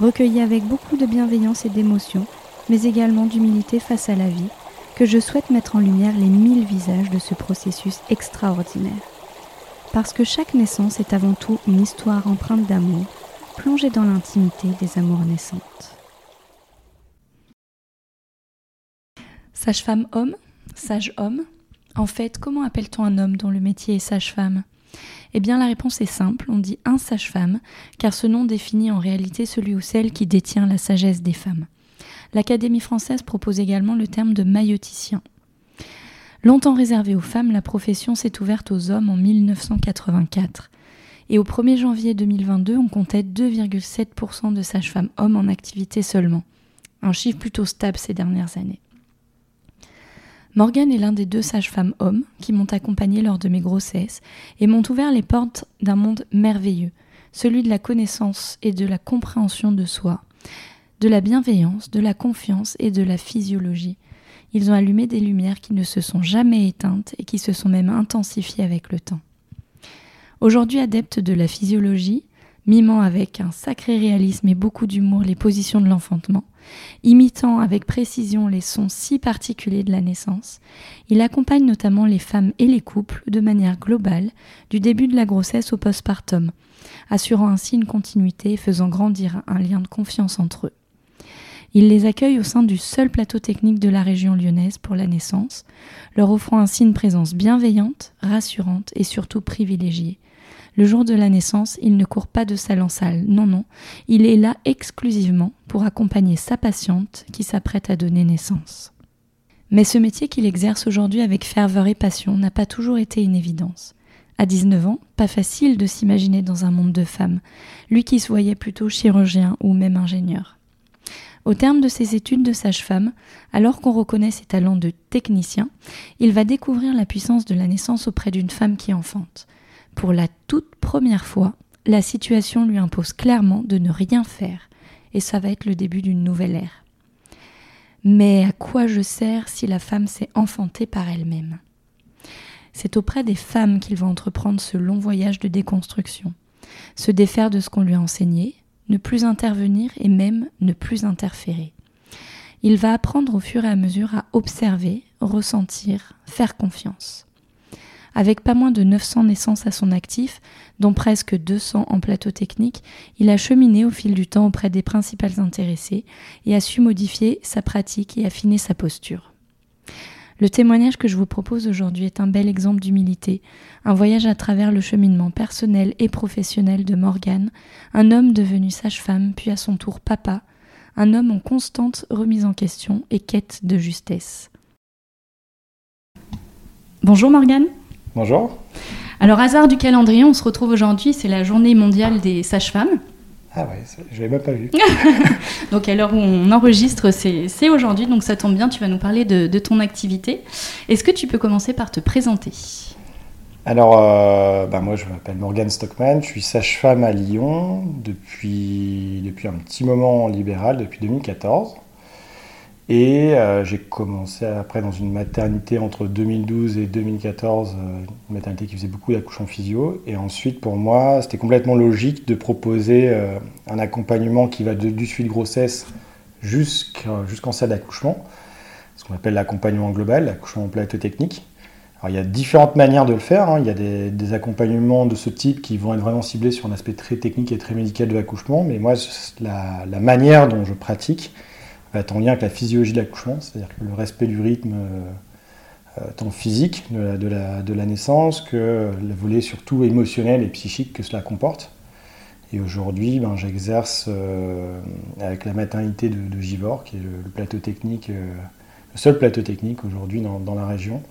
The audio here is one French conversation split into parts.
recueilli avec beaucoup de bienveillance et d'émotion, mais également d'humilité face à la vie, que je souhaite mettre en lumière les mille visages de ce processus extraordinaire. Parce que chaque naissance est avant tout une histoire empreinte d'amour, plongée dans l'intimité des amours naissantes. Sage-femme homme, sage homme. En fait, comment appelle-t-on un homme dont le métier est sage-femme? Eh bien la réponse est simple, on dit un sage-femme, car ce nom définit en réalité celui ou celle qui détient la sagesse des femmes. L'Académie française propose également le terme de mailloticien. Longtemps réservée aux femmes, la profession s'est ouverte aux hommes en 1984. Et au 1er janvier 2022, on comptait 2,7% de sages-femmes hommes en activité seulement. Un chiffre plutôt stable ces dernières années. Morgane est l'un des deux sages-femmes hommes qui m'ont accompagnée lors de mes grossesses et m'ont ouvert les portes d'un monde merveilleux, celui de la connaissance et de la compréhension de soi, de la bienveillance, de la confiance et de la physiologie. Ils ont allumé des lumières qui ne se sont jamais éteintes et qui se sont même intensifiées avec le temps. Aujourd'hui adepte de la physiologie, mimant avec un sacré réalisme et beaucoup d'humour les positions de l'enfantement, imitant avec précision les sons si particuliers de la naissance, il accompagne notamment les femmes et les couples de manière globale, du début de la grossesse au postpartum, assurant ainsi une continuité et faisant grandir un lien de confiance entre eux. Il les accueille au sein du seul plateau technique de la région lyonnaise pour la naissance, leur offrant ainsi une présence bienveillante, rassurante et surtout privilégiée, le jour de la naissance, il ne court pas de salle en salle. Non, non. Il est là exclusivement pour accompagner sa patiente qui s'apprête à donner naissance. Mais ce métier qu'il exerce aujourd'hui avec ferveur et passion n'a pas toujours été une évidence. À 19 ans, pas facile de s'imaginer dans un monde de femmes, lui qui se voyait plutôt chirurgien ou même ingénieur. Au terme de ses études de sage-femme, alors qu'on reconnaît ses talents de technicien, il va découvrir la puissance de la naissance auprès d'une femme qui enfante. Pour la toute première fois, la situation lui impose clairement de ne rien faire, et ça va être le début d'une nouvelle ère. Mais à quoi je sers si la femme s'est enfantée par elle-même? C'est auprès des femmes qu'il va entreprendre ce long voyage de déconstruction, se défaire de ce qu'on lui a enseigné, ne plus intervenir et même ne plus interférer. Il va apprendre au fur et à mesure à observer, ressentir, faire confiance. Avec pas moins de 900 naissances à son actif, dont presque 200 en plateau technique, il a cheminé au fil du temps auprès des principales intéressées et a su modifier sa pratique et affiner sa posture. Le témoignage que je vous propose aujourd'hui est un bel exemple d'humilité, un voyage à travers le cheminement personnel et professionnel de Morgane, un homme devenu sage-femme puis à son tour papa, un homme en constante remise en question et quête de justesse. Bonjour Morgane. Bonjour. Alors, hasard du calendrier, on se retrouve aujourd'hui, c'est la journée mondiale des sages-femmes. Ah ouais, je l'avais même pas vu. donc à l'heure où on enregistre, c'est aujourd'hui, donc ça tombe bien, tu vas nous parler de, ton activité. Est-ce que tu peux commencer par te présenter? Alors, euh, bah, moi je m'appelle Morgane Stockman, je suis sage-femme à Lyon depuis, depuis un petit moment en libéral, depuis 2014. Et euh, j'ai commencé après dans une maternité entre 2012 et 2014, euh, une maternité qui faisait beaucoup d'accouchements physio. Et ensuite, pour moi, c'était complètement logique de proposer euh, un accompagnement qui va du suivi de grossesse jusqu'en salle d'accouchement, ce qu'on appelle l'accompagnement global, l'accouchement plateau technique. Alors, il y a différentes manières de le faire. Hein. Il y a des, accompagnements de ce type qui vont être vraiment ciblés sur un aspect très technique et très médical de l'accouchement. Mais moi, la manière dont je pratique, être en lien avec la physiologie de l'accouchement, c'est-à-dire le respect du rythme tant physique de la, de naissance que le volet surtout émotionnel et psychique que cela comporte. Et aujourd'hui, ben, j'exerce avec la maternité de, Givor, qui est le, plateau technique, le seul plateau technique aujourd'hui dans, la région,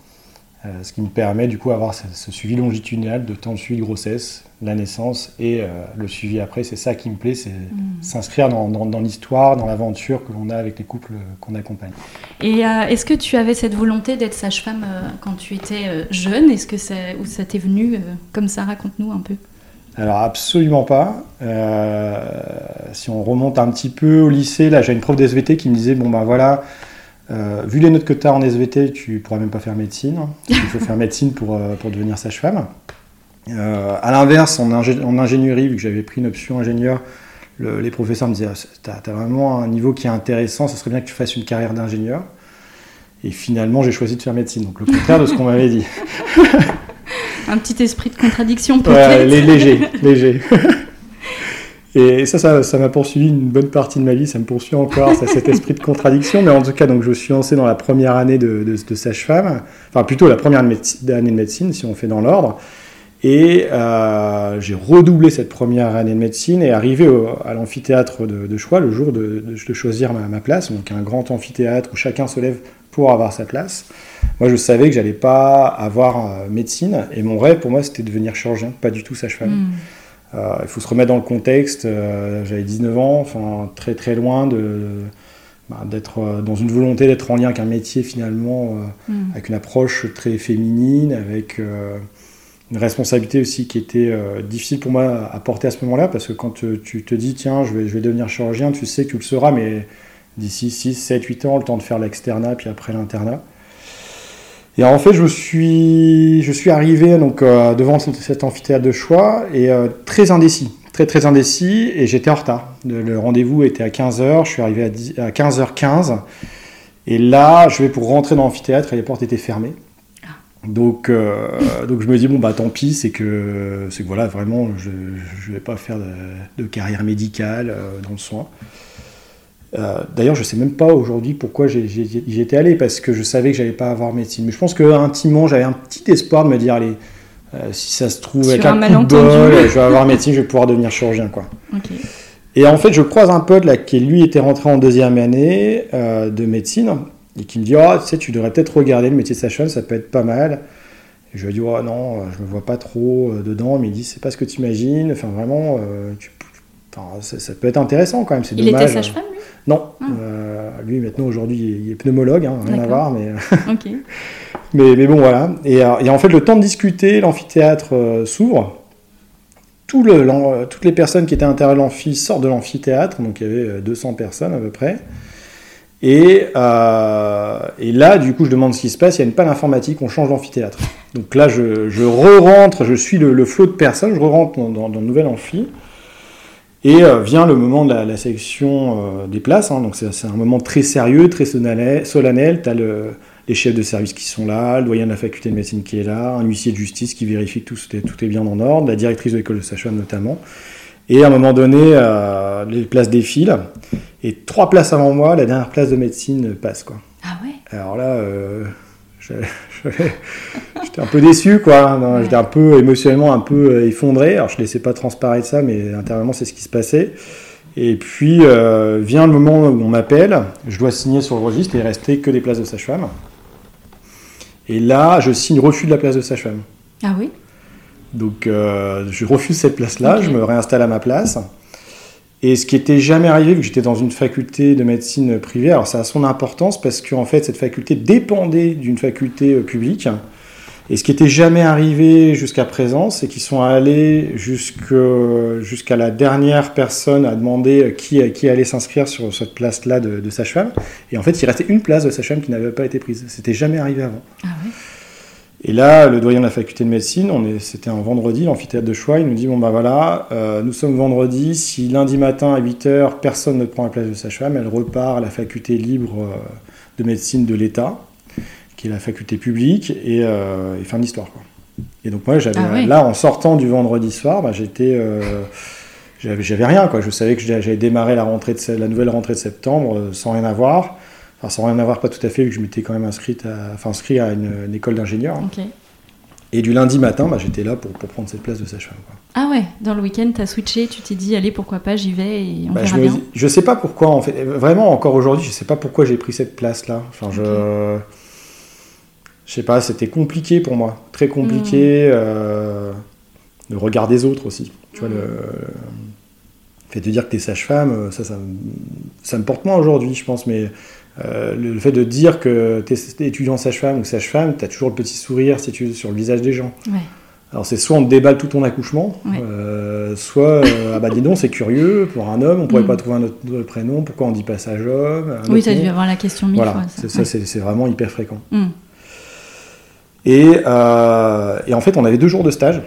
euh, ce qui me permet du coup d'avoir ce, suivi longitudinal de temps de suivi de grossesse, la naissance et euh, le suivi après. C'est ça qui me plaît, c'est mm. s'inscrire dans, l'histoire, dans l'aventure que l'on a avec les couples qu'on accompagne. Et euh, est-ce que tu avais cette volonté d'être sage-femme quand tu étais jeune? Est-ce que ça, ou ça t'est venu comme ça? Raconte-nous un peu. Alors absolument pas. si on remonte un petit peu au lycée, là j'ai une prof d'SVT qui me disait bon ben voilà, euh, vu les notes que tu as en SVT, tu pourras même pas faire médecine. Il faut faire médecine pour, euh, pour devenir sage-femme. Euh, à l'inverse, en, ingénierie, vu que j'avais pris une option ingénieur, les professeurs me disaient Tu as, vraiment un niveau qui est intéressant, ça serait bien que tu fasses une carrière d'ingénieur. Et finalement, j'ai choisi de faire médecine, donc le contraire de ce qu'on m'avait dit. un petit esprit de contradiction peut-être. Ouais, léger, léger. Et ça, ça, m'a poursuivi une bonne partie de ma vie, ça me poursuit encore, ça, cet esprit de contradiction. Mais en tout cas, donc, je suis lancé dans la première année de, sage-femme, enfin plutôt la première année de médecine, si on fait dans l'ordre. Et euh, j'ai redoublé cette première année de médecine et arrivé à l'amphithéâtre de, choix le jour de, choisir ma, place, donc un grand amphithéâtre où chacun se lève pour avoir sa place. Moi, je savais que j'allais pas avoir euh, médecine et mon rêve pour moi c'était de devenir chirurgien, pas du tout sage-femme. Hmm. Euh, il faut se remettre dans le contexte. Euh, j'avais 19 ans, enfin très très loin de, bah, d'être euh, dans une volonté d'être en lien avec un métier finalement, mm. avec une approche très féminine, avec une responsabilité aussi qui était difficile pour moi à porter à ce moment-là, parce que quand tu te dis, tiens, je vais, je vais devenir chirurgien, tu sais que tu le seras, mais d'ici 6, 7, 8 ans, le temps de faire l'externat, puis après l'internat. Et en fait, je suis, je suis arrivé donc, euh, devant cet amphithéâtre de choix et euh, très indécis, très très indécis, et j'étais en retard. Le, rendez-vous était à 15h, je suis arrivé à, 15h15, et là, je vais pour rentrer dans l'amphithéâtre et les portes étaient fermées. Ah. Donc, euh, donc je me dis, bon, bah tant pis, c'est que, c'est que voilà, vraiment, je ne vais pas faire de, de carrière médicale dans le soin. Euh, d'ailleurs, je ne sais même pas aujourd'hui pourquoi j'y étais allé, parce que je savais que j'allais pas avoir médecine. Mais je pense qu'intimement, j'avais un petit espoir de me dire, allez, euh, si ça se trouve, avec un, coup de bol, je vais avoir médecine, je vais pouvoir devenir chirurgien. Quoi. Et en fait, je croise un pote là, qui lui était rentré en deuxième année euh, de médecine, et qui me dit, oh, tu sais, tu devrais peut-être regarder le métier de sage ça peut être pas mal. Et je lui ai dit, oh, non, je me vois pas trop dedans, mais il dit, c'est pas ce que tu imagines, enfin vraiment, ça, peut être intéressant quand même, c'est dommage. Il était sage-femme, lui? Non, ah. euh, lui maintenant aujourd'hui il est pneumologue, hein, rien à voir, mais... mais, mais bon voilà. Et, euh, et, en fait le temps de discuter, l'amphithéâtre euh, s'ouvre. Tout le, toutes les personnes qui étaient à l'intérieur de l'amphi sortent de l'amphithéâtre, donc il y avait 200 personnes à peu près. Et, et, là, du coup, je demande ce qui se passe. Il y a une panne informatique, on change d'amphithéâtre. Donc là, je, je re-rentre, je suis le, flot de personnes, je re-rentre dans, dans, le nouvel amphi. Et euh, vient le moment de la, sélection euh, des places. Hein. donc c'est un moment très sérieux, très solennel. Tu as les chefs de service qui sont là, le doyen de la faculté de médecine qui est là, un huissier de justice qui vérifie que tout est, tout est bien en ordre, la directrice de l'école de sage notamment. Et à un moment donné, euh, les places défilent. Et trois places avant moi, la dernière place de médecine passe. Quoi. Ah ouais? Alors là, J'étais un peu déçu, quoi. J'étais un peu émotionnellement un peu euh, effondré. Alors je ne laissais pas transparaître ça, mais intérieurement c'est ce qui se passait. Et puis euh, vient le moment où on m'appelle, je dois signer sur le registre et il restait que des places de sage-femme. Et là, je signe refus de la place de sage-femme. Ah oui? Donc euh, je refuse cette place-là, je me réinstalle à ma place. Et ce qui était jamais arrivé, vu que j'étais dans une faculté de médecine privée, alors ça a son importance parce qu'en fait cette faculté dépendait d'une faculté euh, publique. Et ce qui était jamais arrivé jusqu'à présent, c'est qu'ils sont allés jusqu'à la dernière personne à demander qui, qui allait s'inscrire sur cette place-là de, de sage-femme. Et en fait, il restait une place de sage-femme qui n'avait pas été prise. C'était jamais arrivé avant. Ah. Et là, le doyen de la faculté de médecine, c'était un vendredi, l'amphithéâtre de choix, il nous dit bon ben voilà, euh, nous sommes vendredi, si lundi matin à 8h personne ne prend la place de sage-femme, elle repart à la faculté libre euh, de médecine de l'État, qui est la faculté publique, et, euh, fin d'histoire. Et donc moi, j'avais ah là, en sortant du vendredi soir, bah, j'étais j'avais rien, quoi. Je savais que j'avais démarré la, rentrée de, la nouvelle rentrée de septembre euh, sans rien avoir. Enfin, sans rien avoir, pas tout à fait, vu que je m'étais quand même inscrite à, enfin, inscrit à une, école d'ingénieur. Et du lundi matin, bah, j'étais là pour, pour, prendre cette place de sage-femme. Ah ouais, dans le week-end, tu as switché, tu t'es dit, allez, pourquoi pas, j'y vais et on bah, verra je bien. je sais pas pourquoi, en fait. Vraiment, encore aujourd'hui, je sais pas pourquoi j'ai pris cette place-là. Enfin, je. Je sais pas, c'était compliqué pour moi. Très compliqué. Euh, le regard des autres aussi. Tu vois, le, fait de dire que tu es sage-femme, euh, ça, ça, me porte moins aujourd'hui, je pense, mais euh, le, fait de dire que tu es étudiant sage-femme ou sage-femme, tu as toujours le petit sourire si tu, sur le visage des gens. Alors c'est soit on te déballe tout ton accouchement, euh, soit ah bah dis donc c'est curieux pour un homme, on pourrait mm. pas trouver un autre prénom, pourquoi on dit pas sage-homme Oui, tu as dû avoir la question mille voilà, fois. Ça, c'est vraiment hyper fréquent. Mm. Et, et, en fait on avait deux jours de stage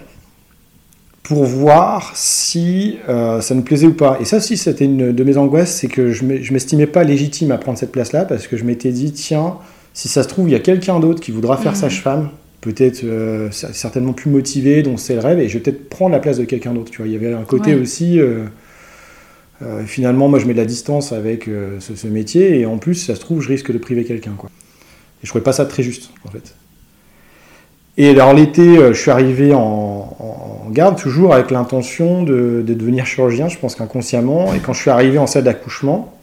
pour voir si euh, ça nous plaisait ou pas. Et ça aussi, c'était une de mes angoisses, c'est que je ne m'estimais pas légitime à prendre cette place-là, parce que je m'étais dit, tiens, si ça se trouve, il y a quelqu'un d'autre qui voudra faire mmh. sage-femme, peut-être euh, certainement plus motivé, dont c'est le rêve, et je vais peut-être prendre la place de quelqu'un d'autre. Tu vois, il y avait un côté aussi... Euh, finalement, moi, je mets de la distance avec ce, métier, et en plus, ça se trouve, je risque de priver quelqu'un. Quoi. Et je trouvais pas ça très juste, en fait. Et alors l'été, je suis arrivé en, garde toujours avec l'intention de, devenir chirurgien, je pense qu'inconsciemment. Et quand je suis arrivé en salle d'accouchement,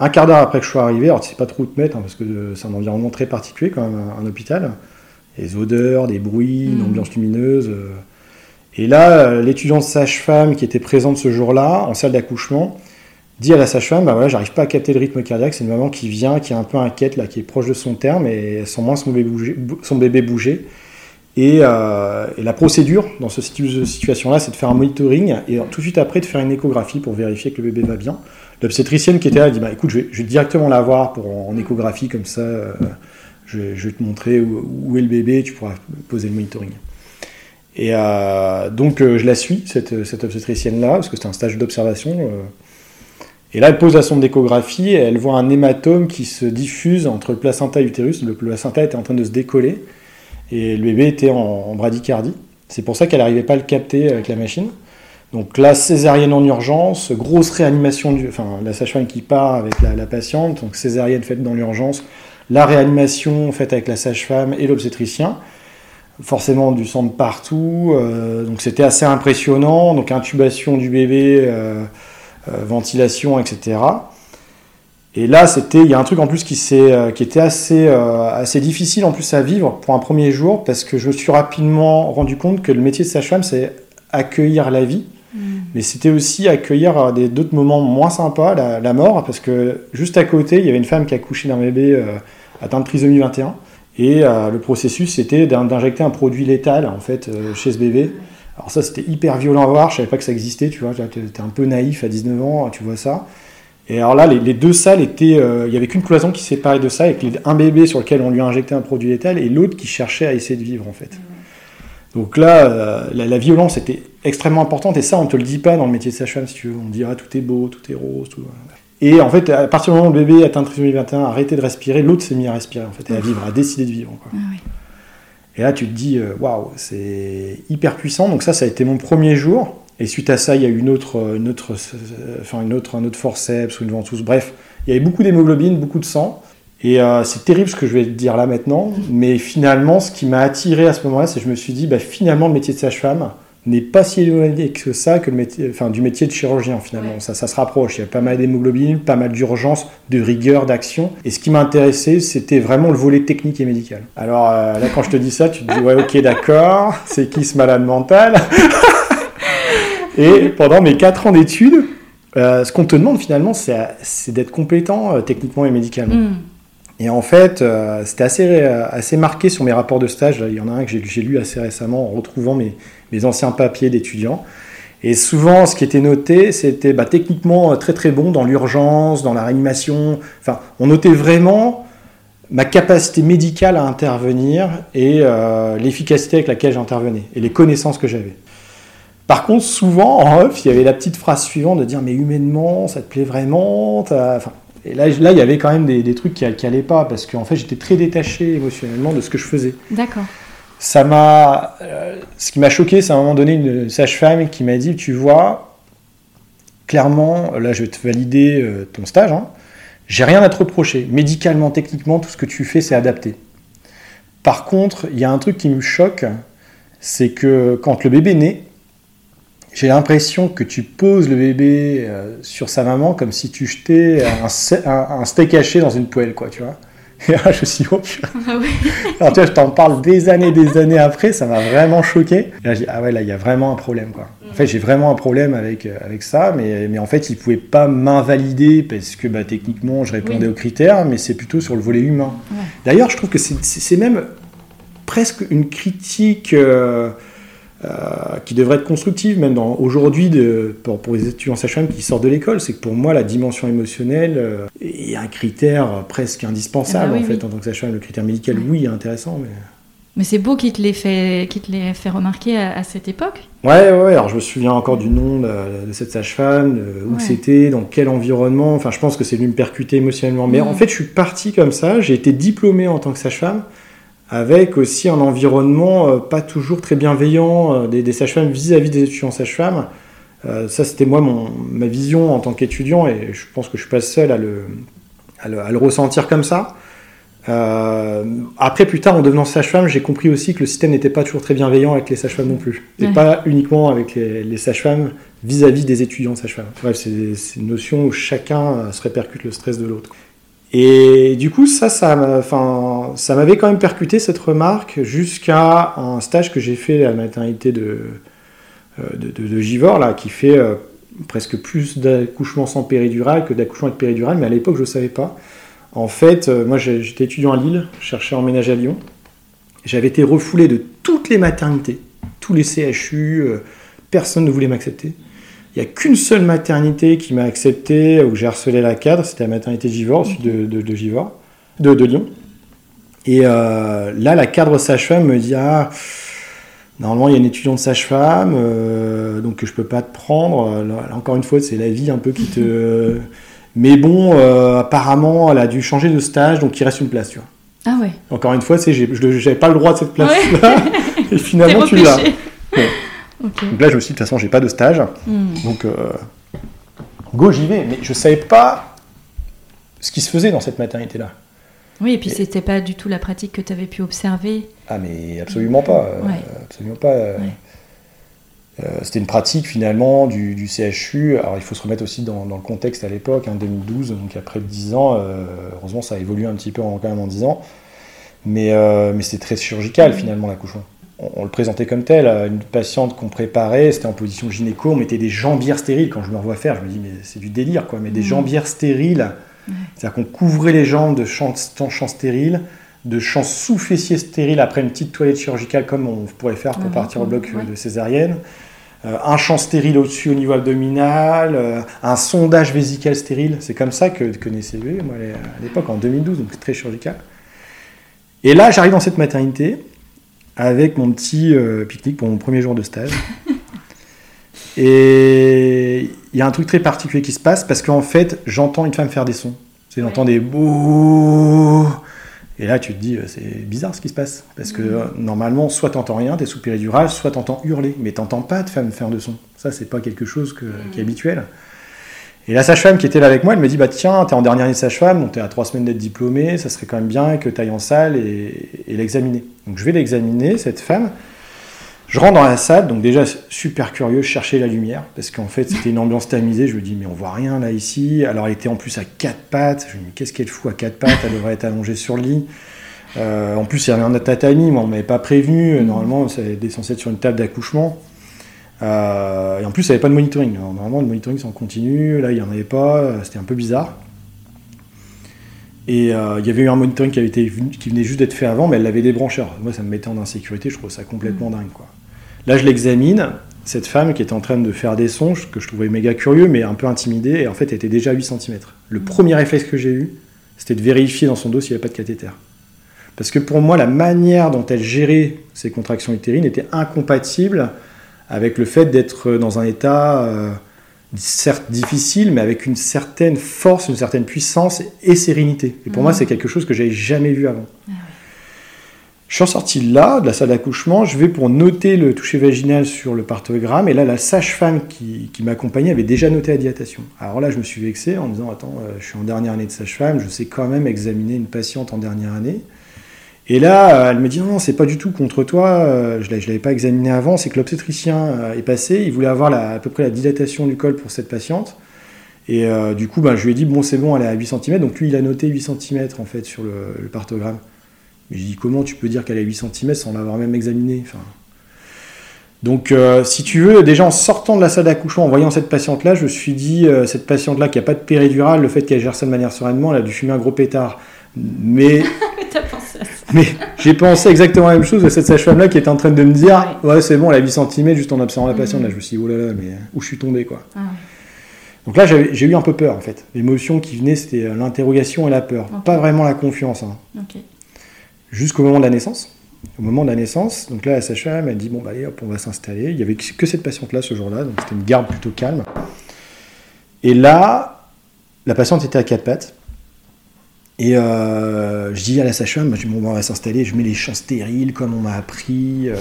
un quart d'heure après que je sois arrivé, alors tu sais pas trop où te mettre, hein, parce que c'est un environnement très particulier quand même, un, hôpital. Des odeurs, des bruits, une mm. ambiance lumineuse. Euh. Et là, l'étudiante sage-femme qui était présente ce jour-là, en salle d'accouchement, dit à la sage-femme, bah voilà, j'arrive pas à capter le rythme cardiaque, c'est une maman qui vient, qui est un peu inquiète, là, qui est proche de son terme, et elle sent moins son bébé bouger. Son bébé bouger. Euh, et, la procédure dans ce situation-là, c'est de faire un monitoring et tout de suite après de faire une échographie pour vérifier que le bébé va bien. L'obstétricienne qui était là, elle dit bah, écoute, je vais, directement la voir pour, en échographie, comme ça, euh, je, vais te montrer où, est le bébé, tu pourras poser le monitoring. Et euh, donc je la suis, cette, cette obstétricienne-là, parce que c'est un stage d'observation. et là, elle pose la sonde d'échographie et elle voit un hématome qui se diffuse entre le placenta et l'utérus. Le placenta était en train de se décoller et le bébé était en, bradycardie. C'est pour ça qu'elle n'arrivait pas à le capter avec la machine. Donc là, césarienne en urgence, grosse réanimation, enfin la sage-femme qui part avec la, patiente, donc césarienne faite dans l'urgence, la réanimation faite avec la sage-femme et l'obstétricien, forcément du sang de partout, euh, donc c'était assez impressionnant, donc intubation du bébé, euh, euh, ventilation, etc. Et là, c'était, il y a un truc en plus qui, euh, qui était assez, euh, assez difficile en plus à vivre pour un premier jour, parce que je me suis rapidement rendu compte que le métier de sage-femme, c'est accueillir la vie, mm. mais c'était aussi accueillir euh, d'autres moments moins sympas, la, mort, parce que juste à côté, il y avait une femme qui a couché d'un bébé atteint de trisomie 21, et le processus, c'était d'injecter un produit létal, en fait, chez ce bébé. Alors ça, c'était hyper violent à voir, je savais pas que ça existait, tu vois, t'es un peu naïf à 19 ans, tu vois ça. Et alors là, les, deux salles étaient. Euh, il n'y avait qu'une cloison qui séparait de ça, avec un bébé sur lequel on lui a injecté un produit létal et l'autre qui cherchait à essayer de vivre, en fait. Donc là, euh, la, violence était extrêmement importante, et ça, on ne te le dit pas dans le métier de sage-femme, si tu veux. On dira tout est beau, tout est rose, tout. Et en fait, à partir du moment où le bébé atteint trisomie 21, a arrêté de respirer, l'autre s'est mis à respirer, en fait, et à vivre, à décider de vivre. Quoi. Ah et là, tu te dis, euh, waouh, c'est hyper puissant. Donc ça, ça a été mon premier jour. Et suite à ça, il y a eu une autre, une autre, enfin une autre, un autre forceps ou une ventouse. Bref, il y avait beaucoup d'hémoglobine, beaucoup de sang. Et euh, c'est terrible ce que je vais te dire là maintenant. Mais finalement, ce qui m'a attiré à ce moment-là, c'est que je me suis dit, bah, finalement, le métier de sage-femme n'est pas si éloigné que ça que le métier, enfin, du métier de chirurgien finalement. Ça, ça se rapproche. Il y a pas mal d'hémoglobine, pas mal d'urgence, de rigueur, d'action. Et ce qui m'intéressait, c'était vraiment le volet technique et médical. Alors euh, là, quand je te dis ça, tu te dis, ouais, ok, d'accord, c'est qui ce malade mental? Et pendant mes 4 ans d'études, euh, ce qu'on te demande finalement, c'est d'être compétent euh, techniquement et médicalement. Hmm. Et en fait, euh, c'était assez, assez marqué sur mes rapports de stage. Il y en a un que j'ai lu assez récemment en retrouvant mes, mes anciens papiers d'étudiants. Et souvent, ce qui était noté, c'était bah, techniquement très très bon dans l'urgence, dans la réanimation. Enfin, on notait vraiment ma capacité médicale à intervenir et l'efficacité avec laquelle j'intervenais et les connaissances que j'avais. Par contre, souvent, en off, il y avait la petite phrase suivante de dire Mais humainement, ça te plaît vraiment enfin, Et là, là, il y avait quand même des, trucs qui n'allaient pas, parce qu'en fait, j'étais très détaché émotionnellement de ce que je faisais. D'accord. ça m'a. Euh, ce qui m'a choqué, c'est à un moment donné une sage-femme qui m'a dit Tu vois, clairement, là, je vais te valider euh, ton stage. Hein. J'ai rien à te reprocher. Médicalement, techniquement, tout ce que tu fais, c'est adapté. Par contre, il y a un truc qui me choque c'est que quand le bébé naît, j'ai l'impression que tu poses le bébé euh, sur sa maman comme si tu jetais un, steak haché dans une poêle, quoi, tu vois. Et là, je me suis dit, oh, ah. Alors, tu vois, je t'en parle des années, des années après, ça m'a vraiment choqué. Et là, j'ai dit, ah ouais, là, il y a vraiment un problème, quoi. En fait, j'ai vraiment un problème avec, euh, avec ça, mais, mais en fait, il ne pouvait pas m'invalider parce que bah, techniquement, je répondais aux critères, mais c'est plutôt sur le volet humain. D'ailleurs, je trouve que c'est même presque une critique. Euh, qui devrait être constructive, même aujourd'hui pour, pour, les étudiants sage qui sortent de l'école, c'est que pour moi la dimension émotionnelle euh, est un critère presque indispensable ah bah en fait en tant que sage Le critère médical, oui, est intéressant, mais mais c'est beau qu'il te l'ait fait, te fait remarquer à, cette époque. Ouais, ouais, alors je me souviens encore du nom de, cette sage-femme, où c'était, dans quel environnement. Enfin, je pense que c'est venu me percuter émotionnellement. Mais mm. en fait, je suis parti comme ça. J'ai été diplômé en tant que sage-femme avec aussi un environnement euh, pas toujours très bienveillant euh, des, sages-femmes vis-à-vis des étudiants sages-femmes. Euh, ça, c'était moi mon, ma vision en tant qu'étudiant, et je pense que je suis pas seul à le, à le, ressentir comme ça. après, plus tard, en devenant sage-femme, j'ai compris aussi que le système n'était pas toujours très bienveillant avec les sages-femmes non plus, et pas uniquement avec les, les sages-femmes vis-à-vis des étudiants sages-femmes. Bref, c'est une notion où chacun se répercute le stress de l'autre. Et du coup, ça, ça, m'avait quand même percuté cette remarque jusqu'à un stage que j'ai fait à la maternité de, euh, de, Givor, là, qui fait euh, presque plus d'accouchement sans péridurale que d'accouchement avec péridurale, mais à l'époque, je ne savais pas. En fait, euh, moi, j'étais étudiant à Lille, je cherchais à emménager à Lyon. J'avais été refoulé de toutes les maternités, tous les CHU, personne ne voulait m'accepter. Il n'y a qu'une seule maternité qui m'a accepté, où j'ai harcelé la cadre, c'était la maternité Givor, de, de, de Givor, de, Lyon. Et euh, là, la cadre sage-femme me dit Ah, normalement, il y a une étudiante sage-femme, euh, donc je peux pas te prendre. encore une fois, c'est la vie un peu qui te. Mais bon, euh, apparemment, elle a dû changer de stage, donc il reste une place, tu vois. Ah ouais. Encore une fois, je n'avais pas le droit de cette place-là. et finalement, tu l'as. Donc là, je me suis dit, de toute façon, j'ai pas de stage. Hmm. Donc, euh, go, j'y vais. Mais je savais pas ce qui se faisait dans cette maternité-là. Oui, et puis ce c'était pas du tout la pratique que tu avais pu observer. Ah, mais absolument pas. Euh, absolument pas. Euh, c'était une pratique finalement du, CHU. Alors il faut se remettre aussi dans, le contexte à l'époque, en 2012, donc après 10 ans. heureusement, ça a évolué un petit peu en, quand même en 10 ans. Mais, mais c'était très chirurgical hmm. finalement l'accouchement on, le présentait comme tel. Une patiente qu'on préparait, c'était en position gynéco, on mettait des jambières stériles. Quand je me revois faire, je me dis, mais c'est du délire, quoi. Mais des mmh. jambières stériles, c'est-à-dire qu'on couvrait les jambes de champs, stériles, de champs sous-fessiers stériles après une petite toilette chirurgicale, comme on pourrait faire pour partir au bloc de césarienne. Euh, un champ stérile au-dessus au niveau abdominal, euh, un sondage vésical stérile. C'est comme ça que connaissais moi, à l'époque, en 2012, donc très chirurgical. Et là, j'arrive dans cette maternité, avec mon petit euh, pique-nique pour mon premier jour de stage. Et il y a un truc très particulier qui se passe parce qu'en fait, j'entends une femme faire des sons. C'est j'entends des bouh. Et là, tu te dis, euh, c'est bizarre ce qui se passe. Parce que euh, normalement, soit t'entends rien, t'es sous péridurale, soit t'entends hurler. Mais t'entends pas de femme faire de son. Ça, c'est pas quelque chose qui est habituel. Et la sage-femme qui était là avec moi, elle me dit bah tiens, t'es en dernière année sage-femme, t'es à trois semaines d'être diplômée, ça serait quand même bien que t'ailles en salle et, l'examiner. Donc je vais l'examiner, cette femme. Je rentre dans la salle, donc déjà super curieux, chercher la lumière, parce qu'en fait c'était une ambiance tamisée, je me dis mais on voit rien là ici. Alors elle était en plus à quatre pattes, je me dis qu'est-ce qu'elle fout à quatre pattes, elle devrait être allongée sur le lit. Euh, en plus il y avait un tatami, moi on m'avait pas prévenu, normalement ça était censé être sur une table d'accouchement. Euh, et en plus, il n'y avait pas de monitoring. normalement, le monitoring, c'est en continu. Là, il n'y en avait pas. C'était un peu bizarre. Et euh, il y avait eu un monitoring qui, avait été, qui venait juste d'être fait avant, mais elle l'avait débranché. moi, ça me mettait en insécurité. Je trouve ça complètement mm. dingue. Quoi. Là, je l'examine. Cette femme qui était en train de faire des sons, que je trouvais méga curieux, mais un peu intimidé, et en fait, elle était déjà à 8 cm. Le mm. premier réflexe que j'ai eu, c'était de vérifier dans son dos s'il n'y avait pas de cathéter. Parce que pour moi, la manière dont elle gérait ses contractions utérines était incompatible avec le fait d'être dans un état euh, certes difficile, mais avec une certaine force, une certaine puissance et sérénité. Et pour moi, mhm. c'est quelque chose que j'avais jamais vu avant. Ah Je suis sorti là, de la salle d'accouchement, je vais pour noter le toucher vaginal sur le partogramme, et là, la sage-femme qui, qui m'accompagnait avait déjà noté la dilatation. Alors là, je me suis vexé en me disant, attends, euh, je suis en dernière année de sage-femme, je sais quand même examiner une patiente en dernière année. Et là, euh, elle me dit, non, non, c'est pas du tout contre toi, euh, je ne l'avais pas examiné avant, c'est que l'obstétricien est passé, il voulait avoir à peu près la dilatation du col pour cette patiente. Et du coup, ben, je lui ai dit, bon, c'est bon, elle est à 8 cm, donc lui, il a noté 8 cm en fait sur le, le partogramme. Mais je dis comment tu peux dire qu'elle a 8 cm sans l'avoir même examinée Donc euh, si tu veux, déjà en sortant de la salle d'accouchement, en voyant cette patiente-là, je me suis dit, euh, cette patiente-là qui n'a pas de péridurale, le fait qu'elle gère ça de manière sereinement, elle a dû fumer un gros pétard. Mais j'ai pensé exactement la même chose de cette sage-femme-là qui était en train de me dire, ouais, c'est bon, elle a 8 cm juste en observant la patiente. Là, je me suis dit, oh là là, mais où je suis tombé quoi. Ah. Donc là, j'ai eu un peu peur en fait. L'émotion qui venait, c'était l'interrogation et la peur, pas vraiment la confiance. Hein jusqu'au moment de la naissance. Au moment de la naissance, donc là, la sage-femme, elle dit Bon, bah, allez, hop, on va s'installer. Il n'y avait que cette patiente-là ce jour-là, donc c'était une garde plutôt calme. Et là, la patiente était à quatre pattes. Et euh, je dis à la sage-femme Bon, on va s'installer, je mets les champs stériles comme on m'a appris. Euh.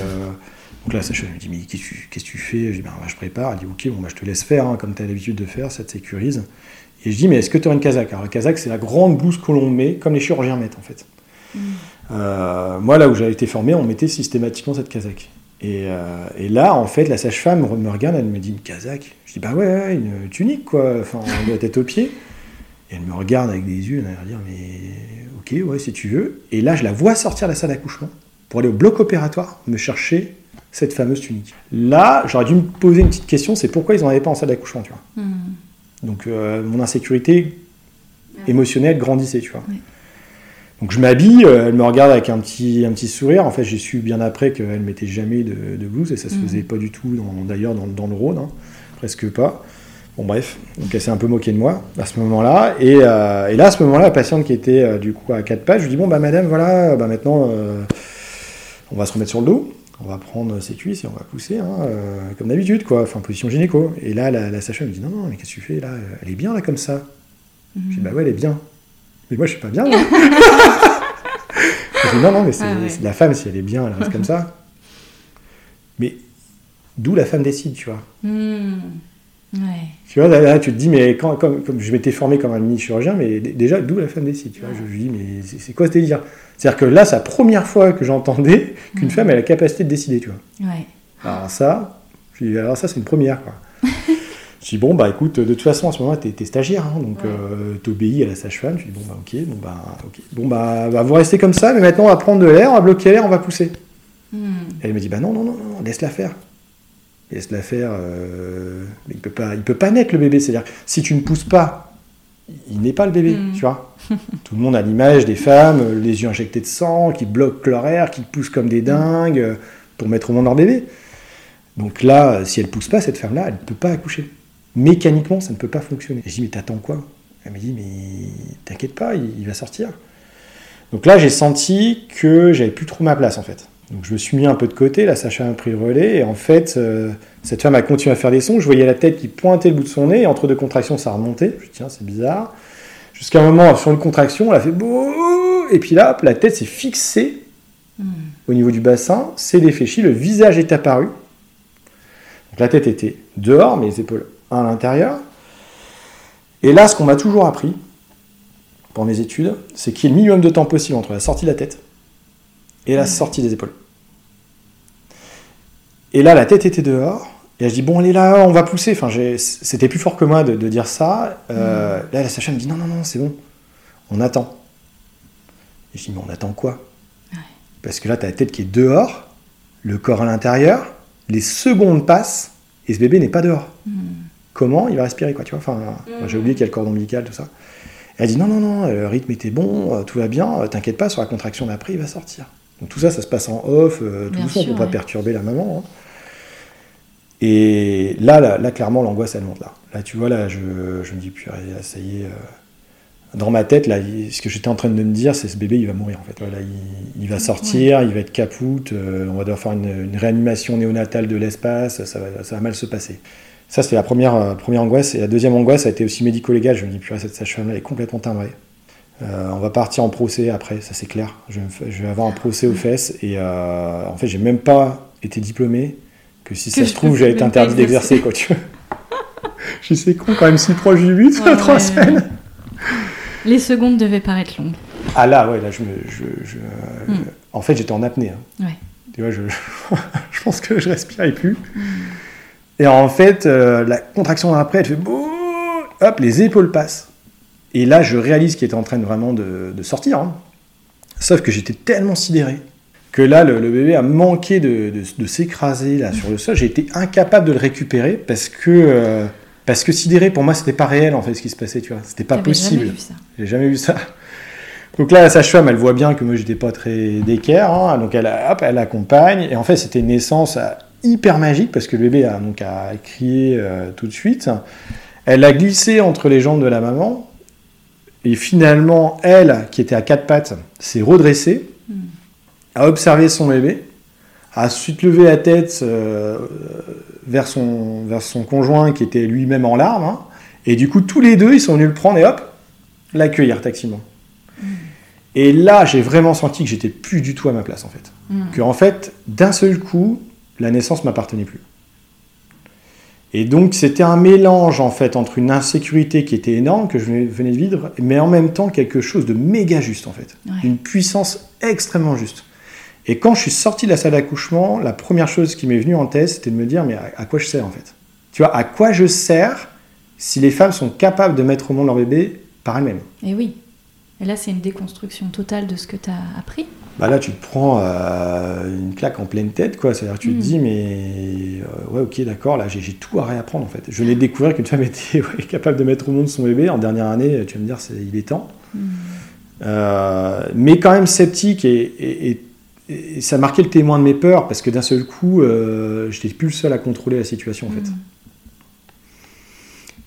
donc là, la sage-femme me dit Mais qu'est-ce que tu, fais? Je dis bah, Je prépare. Elle dit Ok, bon, bah, je te laisse faire, hein, comme tu as l'habitude de faire, ça te sécurise. Et je dis Mais est-ce que tu as une casaque Alors, la casaque, c'est la grande blouse que l'on met, comme les chirurgiens mettent en fait. Mm. Euh, moi, là où j'avais été formé, on mettait systématiquement cette casaque. Et, euh, et là, en fait, la sage-femme me regarde, elle me dit une casaque. Je dis bah ouais, une tunique quoi, enfin de la tête aux pieds. Et elle me regarde avec des yeux, elle va dire mais ok, ouais, si tu veux. Et là, je la vois sortir de la salle d'accouchement pour aller au bloc opératoire me chercher cette fameuse tunique. Là, j'aurais dû me poser une petite question, c'est pourquoi ils n'en avaient pas en salle d'accouchement, tu vois. Hmm. Donc euh, mon insécurité émotionnelle grandissait, tu vois. Donc je m'habille, euh, elle me regarde avec un petit, un petit sourire. En fait, j'ai su bien après qu'elle ne mettait jamais de, blouse et ça se mm. faisait pas du tout d'ailleurs dans, dans, le Rhône, hein. presque pas. Bon bref, donc elle s'est un peu moquée de moi à ce moment-là. Et, euh, et, là, à ce moment-là, la patiente qui était euh, du coup à quatre pages, je lui dis bon bah madame, voilà, bah maintenant on va se remettre sur le dos, on va prendre ses cuisses et on va pousser, hein, comme d'habitude quoi, enfin position gynéco. Et là, la, la me dit non non, mais qu'est-ce que tu fais là Elle est bien là comme ça. Je dis bah ouais, elle est bien. Mais moi, je suis pas bien. je dis, non, non, mais c'est la femme, si elle est bien, elle reste comme ça. Mais d'où la femme décide, tu vois. Tu vois, là, tu te dis, mais quand, comme, je m'étais formé comme un mini-chirurgien, mais déjà, d'où la femme décide, tu vois. Je lui dis, mais c'est quoi ce délire? C'est-à-dire que là, c'est la première fois que j'entendais qu'une femme a la capacité de décider, tu vois. Alors ça, alors ça, c'est une première, quoi. Je dis, bon, bah écoute, de toute façon, à ce moment-là, tu es, stagiaire, hein, donc euh, tu obéis à la sage-femme. Je dis, bon, bah ok, bon, bah, ok. Bon, bah, bah, vous restez comme ça, mais maintenant, on va prendre de l'air, on va bloquer l'air, on va pousser. Hmm. elle me dit, bah non, non, non, non laisse-la faire. Laisse-la faire. Euh, il peut pas, il peut pas naître le bébé. C'est-à-dire, si tu ne pousses pas, il n'est pas le bébé, hmm. tu vois. Tout le monde a l'image des femmes, les yeux injectés de sang, qui bloquent leur air, qui poussent comme des dingues euh, pour mettre au monde leur bébé. Donc là, si elle pousse pas, cette femme-là, elle ne peut pas accoucher mécaniquement, ça ne peut pas fonctionner. je dis, mais t'attends quoi? Elle me dit, mais t'inquiète pas, il, va sortir. Donc là, j'ai senti que j'avais plus trop ma place, en fait. Donc je me suis mis un peu de côté, là, Sacha a pris le relais, et en fait, euh, cette femme a continué à faire des sons. Je voyais la tête qui pointait le bout de son nez, et entre deux contractions, ça remontait. Je dis, tiens, c'est bizarre. Jusqu'à un moment, sur une contraction, elle a fait beau, et puis là, la tête s'est fixée hmm. au niveau du bassin, c'est déféchi, le visage est apparu. Donc la tête était dehors, mais les épaules à l'intérieur. Et là, ce qu'on m'a toujours appris pour mes études, c'est qu'il y ait le minimum de temps possible entre la sortie de la tête et la sortie des épaules. Et là, la tête était dehors. Et je dis, bon, elle est là, on va pousser. Enfin, c'était plus fort que moi de, dire ça. Euh, là, la sage me dit, non, non, non, c'est bon. On attend. Et je dis, mais on attend quoi? Parce que là, tu as la tête qui est dehors, le corps à l'intérieur, les secondes passent, et ce bébé n'est pas dehors. Hmm comment il va respirer, quoi, tu vois? Enfin, j'ai oublié qu'il y a le cordon ombilical, tout ça. elle dit non, non, non, le rythme était bon, euh, tout va bien, euh, t'inquiète pas, sur la contraction d'après, il va sortir. Donc tout ça, ça se passe en off, euh, tout ça, pour pas perturber la maman. Hein. Et là, là, clairement, l'angoisse, elle monte là. Là, tu vois, là, je, je me dis, purée, ça y est. dans ma tête, là, ce que j'étais en train de me dire, c'est ce bébé, il va mourir, en fait. Là, il, va sortir, il va être capoute, on va devoir faire une, réanimation néonatale de l'espace, ça va, ça va mal se passer. Ça, c'était la première, euh, première angoisse. Et la deuxième angoisse, a été aussi médico-légale. Je me dis, purée, cette sage-femme, elle est complètement timbrée. Euh, on va partir en procès après, ça c'est clair. Je, vais je avoir un procès aux fesses et euh, en fait, j'ai même pas été diplômé. Que si Que ça se trouve, j'ai été interdit d'exercer, quoi. Tu vois. je sais con quand même si proche du but, Ouais, trois ouais. semaines. Les secondes devaient paraître longues. Ah là, ouais, là, je me. je- je, euh, Mm. En fait, j'étais en apnée. hein. Ouais. Tu vois, je, je pense que je respirais plus. Et en fait, euh, la contraction après, elle fait bouh, hop, les épaules passent. Et là, je réalise qu'il était en train de vraiment de, de sortir. hein. Sauf que j'étais tellement sidéré que là, le, le bébé a manqué de, de- de s'écraser là sur le sol. J'ai été incapable de le récupérer parce que euh, parce que sidéré pour moi, c'était pas réel en fait ce qui se passait. Tu vois, c'était pas possible. J'ai jamais vu ça. Donc là, la sage-femme, elle voit bien que moi, j'étais pas très d'équerre. hein. donc elle, hop, elle accompagne. Et en fait, c'était une naissance euh, hyper magique parce que le bébé a, donc, a crié euh, tout de suite. Elle a glissé entre les jambes de la maman. Et finalement, elle, qui était à quatre pattes, s'est redressée, Mm. a observé son bébé, a ensuite levé la tête euh, vers, son, vers son conjoint qui était lui-même en larmes. hein. et du coup, tous les deux, ils sont venus le prendre et hop, l'accueillir tactilement. Et là, j'ai vraiment senti que j'étais plus du tout à ma place, en fait. Mm. Que, en fait, d'un seul coup, la naissance m'appartenait plus. Et donc, c'était un mélange, en fait, entre une insécurité qui était énorme, que je venais de vivre, mais en même temps quelque chose de méga juste, en fait. Ouais. Une puissance extrêmement juste. Et quand je suis sorti de la salle d'accouchement, la première chose qui m'est venue en tête, c'était de me dire, mais à, à quoi je sers, en fait? Tu vois, à quoi je sers si les femmes sont capables de mettre au monde leur bébé par elles-mêmes? Et oui. Et là, c'est une déconstruction totale de ce que tu as appris. Bah là, tu te prends euh, une claque en pleine tête, quoi. C'est-à-dire, que tu Mm. te dis, mais euh, ouais, ok, d'accord, là, j'ai tout à réapprendre, en fait. Je de découvrir qu'une femme était ouais, capable de mettre au monde son bébé. En dernière année, tu vas me dire, c'est- il est temps. Mm. Euh, mais quand même sceptique, et, et- et- et ça marquait le témoin de mes peurs, parce que d'un seul coup, euh, j'étais plus le seul à contrôler la situation, en fait. Mm.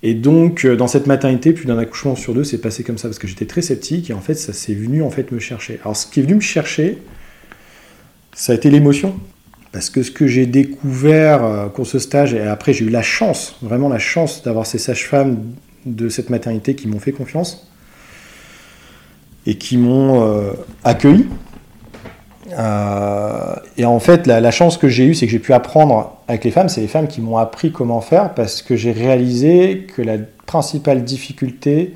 Et donc, euh, dans cette maternité, plus d'un accouchement sur deux s'est passé comme ça, parce que j'étais très sceptique, et en fait, ça s'est venu en fait me chercher. Alors, ce qui est venu me chercher, ça a été l'émotion. Parce que ce que j'ai découvert euh, pour ce stage, et après j'ai eu la chance, vraiment la chance d'avoir ces sages-femmes de cette maternité qui m'ont fait confiance et qui m'ont euh, accueilli. Euh, et en fait, la, la chance que j'ai eue, c'est que j'ai pu apprendre avec les femmes. C'est les femmes qui m'ont appris comment faire parce que j'ai réalisé que la principale difficulté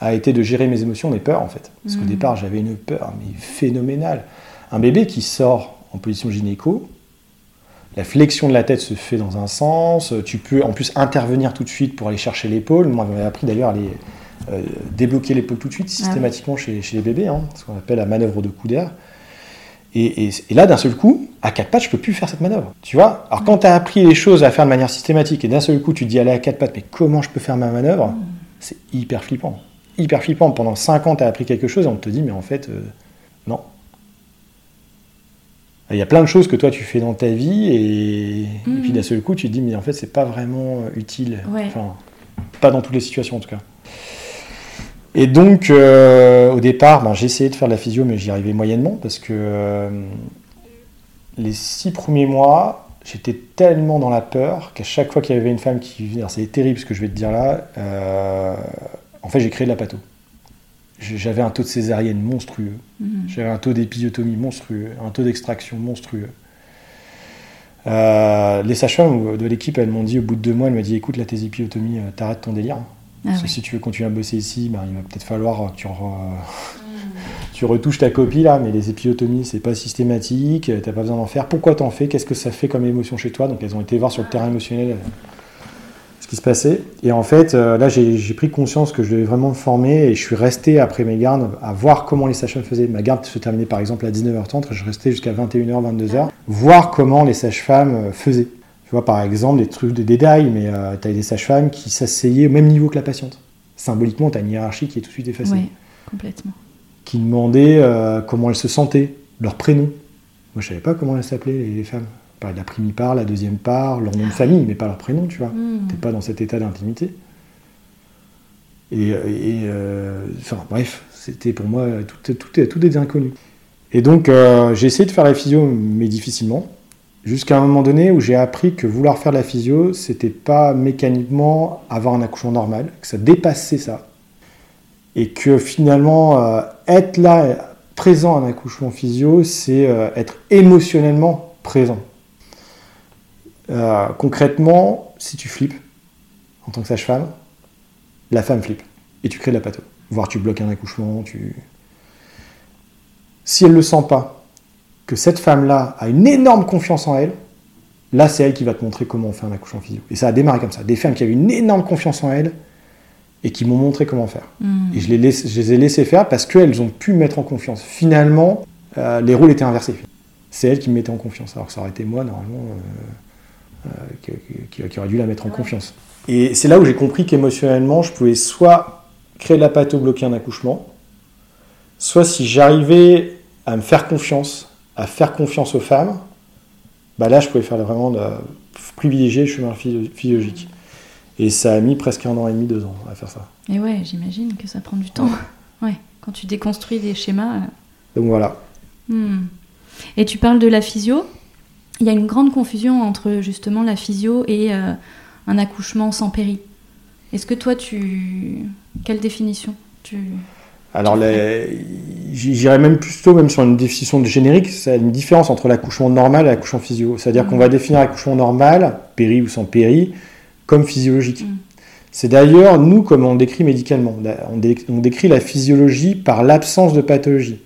a été de gérer mes émotions, mes peurs en fait. Parce qu'au Mhm. départ, j'avais une peur mais phénoménale. Un bébé qui sort en position gynéco, la flexion de la tête se fait dans un sens. Tu peux en plus intervenir tout de suite pour aller chercher l'épaule. Moi, j'avais appris d'ailleurs à euh, débloquer l'épaule tout de suite, systématiquement chez, chez les bébés, hein, ce qu'on appelle la manœuvre de coup d'air. Et, et- et là, d'un seul coup, à quatre pattes, je peux plus faire cette manœuvre. Tu vois? Alors, quand tu as appris les choses à faire de manière systématique et d'un seul coup, tu te dis, allez à quatre pattes, mais comment je peux faire ma manœuvre? C'est hyper flippant. Hyper flippant. Pendant cinq ans, tu as appris quelque chose et on te dit, mais en fait, euh, non. Il y a plein de choses que toi, tu fais dans ta vie et, et puis d'un seul coup, tu te dis, mais en fait, c'est pas vraiment euh, utile. Ouais. Enfin, pas dans toutes les situations en tout cas. Et donc, euh, au départ, ben, j'ai essayé de faire de la physio, mais j'y arrivais moyennement parce que euh, les six premiers mois, j'étais tellement dans la peur qu'à chaque fois qu'il y avait une femme qui venait, c'est terrible ce que je vais te dire là, euh, en fait, j'ai créé de la patho. J'ai- J'avais un taux de césarienne monstrueux, Mm. j'avais un taux d'épisiotomie monstrueux, un taux d'extraction monstrueux. Les sages-femmes de l'équipe, elles m'ont dit au bout de deux mois, elles m'ont dit écoute, euh, t'arrêtes ton délire. Ah Parce que ouais. si tu veux continuer à bosser ici, ben, il va peut-être falloir que tu, re- tu retouches ta copie là, mais les épisiotomies, c'est pas systématique, euh, t'as pas besoin d'en faire. Pourquoi t'en fais? Qu'est-ce que ça fait comme émotion chez toi? Donc elles ont été voir sur le terrain émotionnel euh, ce qui se passait. Et en fait, euh, là, j'ai pris conscience que je devais vraiment me former et je suis resté après mes gardes à voir comment les sages-femmes faisaient. Ma garde se terminait par exemple à 19h30, je restais jusqu'à 21h, 22h, voir comment les sages-femmes faisaient. Tu vois, par exemple, des trucs de détails, mais euh, tu as des sages-femmes qui s'asseyaient au même niveau que la patiente. Symboliquement, tu as une hiérarchie qui est tout de suite effacée. Ouais, complètement. Qui demandaient euh, comment elles se sentaient, leur prénom. Moi, je savais pas comment elles s'appelaient, les, femmes. Par la primipare, la deuxième part, leur nom de famille, mais pas leur prénom, tu vois. Mm. T'es pas dans cet état d'intimité. Et, euh, et, euh, enfin, bref, c'était pour moi tout, tout, tout des inconnus. Et donc, euh, j'ai essayé de faire la physio, mais difficilement. Jusqu'à un moment donné où j'ai appris que vouloir faire de la physio, c'était pas mécaniquement avoir un accouchement normal, que ça dépassait ça. Et que finalement, euh, être là, présent à un accouchement physio, c'est euh, être émotionnellement présent. Euh, concrètement, si tu flippes en tant que sage-femme, la femme flippe et tu crées de la patho. Voire tu bloques un accouchement, tu... Si elle ne le sent pas, que cette femme-là a une énorme confiance en elle, là c'est elle qui va te montrer comment on fait un accouchement physio. Et ça a démarré comme ça. Des femmes qui avaient une énorme confiance en elles et qui m'ont montré comment faire. Hmm. Et je les, laisse- je les ai laissées faire parce qu'elles ont pu me mettre en confiance. Finalement, euh, les rôles étaient inversés. C'est elles qui me mettaient en confiance. Alors que ça aurait été moi, normalement, euh, euh, qui, qui- qui aurait dû la mettre en confiance. Et c'est là où j'ai compris qu'émotionnellement, je pouvais soit créer de la patho, bloquer un accouchement, soit si j'arrivais à me faire confiance, à faire confiance aux femmes, bah là, je pouvais faire vraiment de, privilégier le chemin physio- physiologique. Et ça a mis presque un an et demi, deux ans à faire ça. Et ouais, j'imagine que ça prend du temps. Ouais, quand tu déconstruis des schémas. euh, Donc voilà. Hmm. Et tu parles de la physio. Il y a une grande confusion entre justement la physio et euh, un accouchement sans péri. Est-ce que toi, tu... Quelle définition tu... Alors, j'irais même plutôt même sur une définition de générique, c'est une différence entre l'accouchement normal et l'accouchement physio. C'est-à-dire qu'on va définir l'accouchement normal, péri ou sans péri, comme physiologique. Mm. C'est d'ailleurs, nous, comme on décrit médicalement. On, dé- on décrit la physiologie par l'absence de pathologie.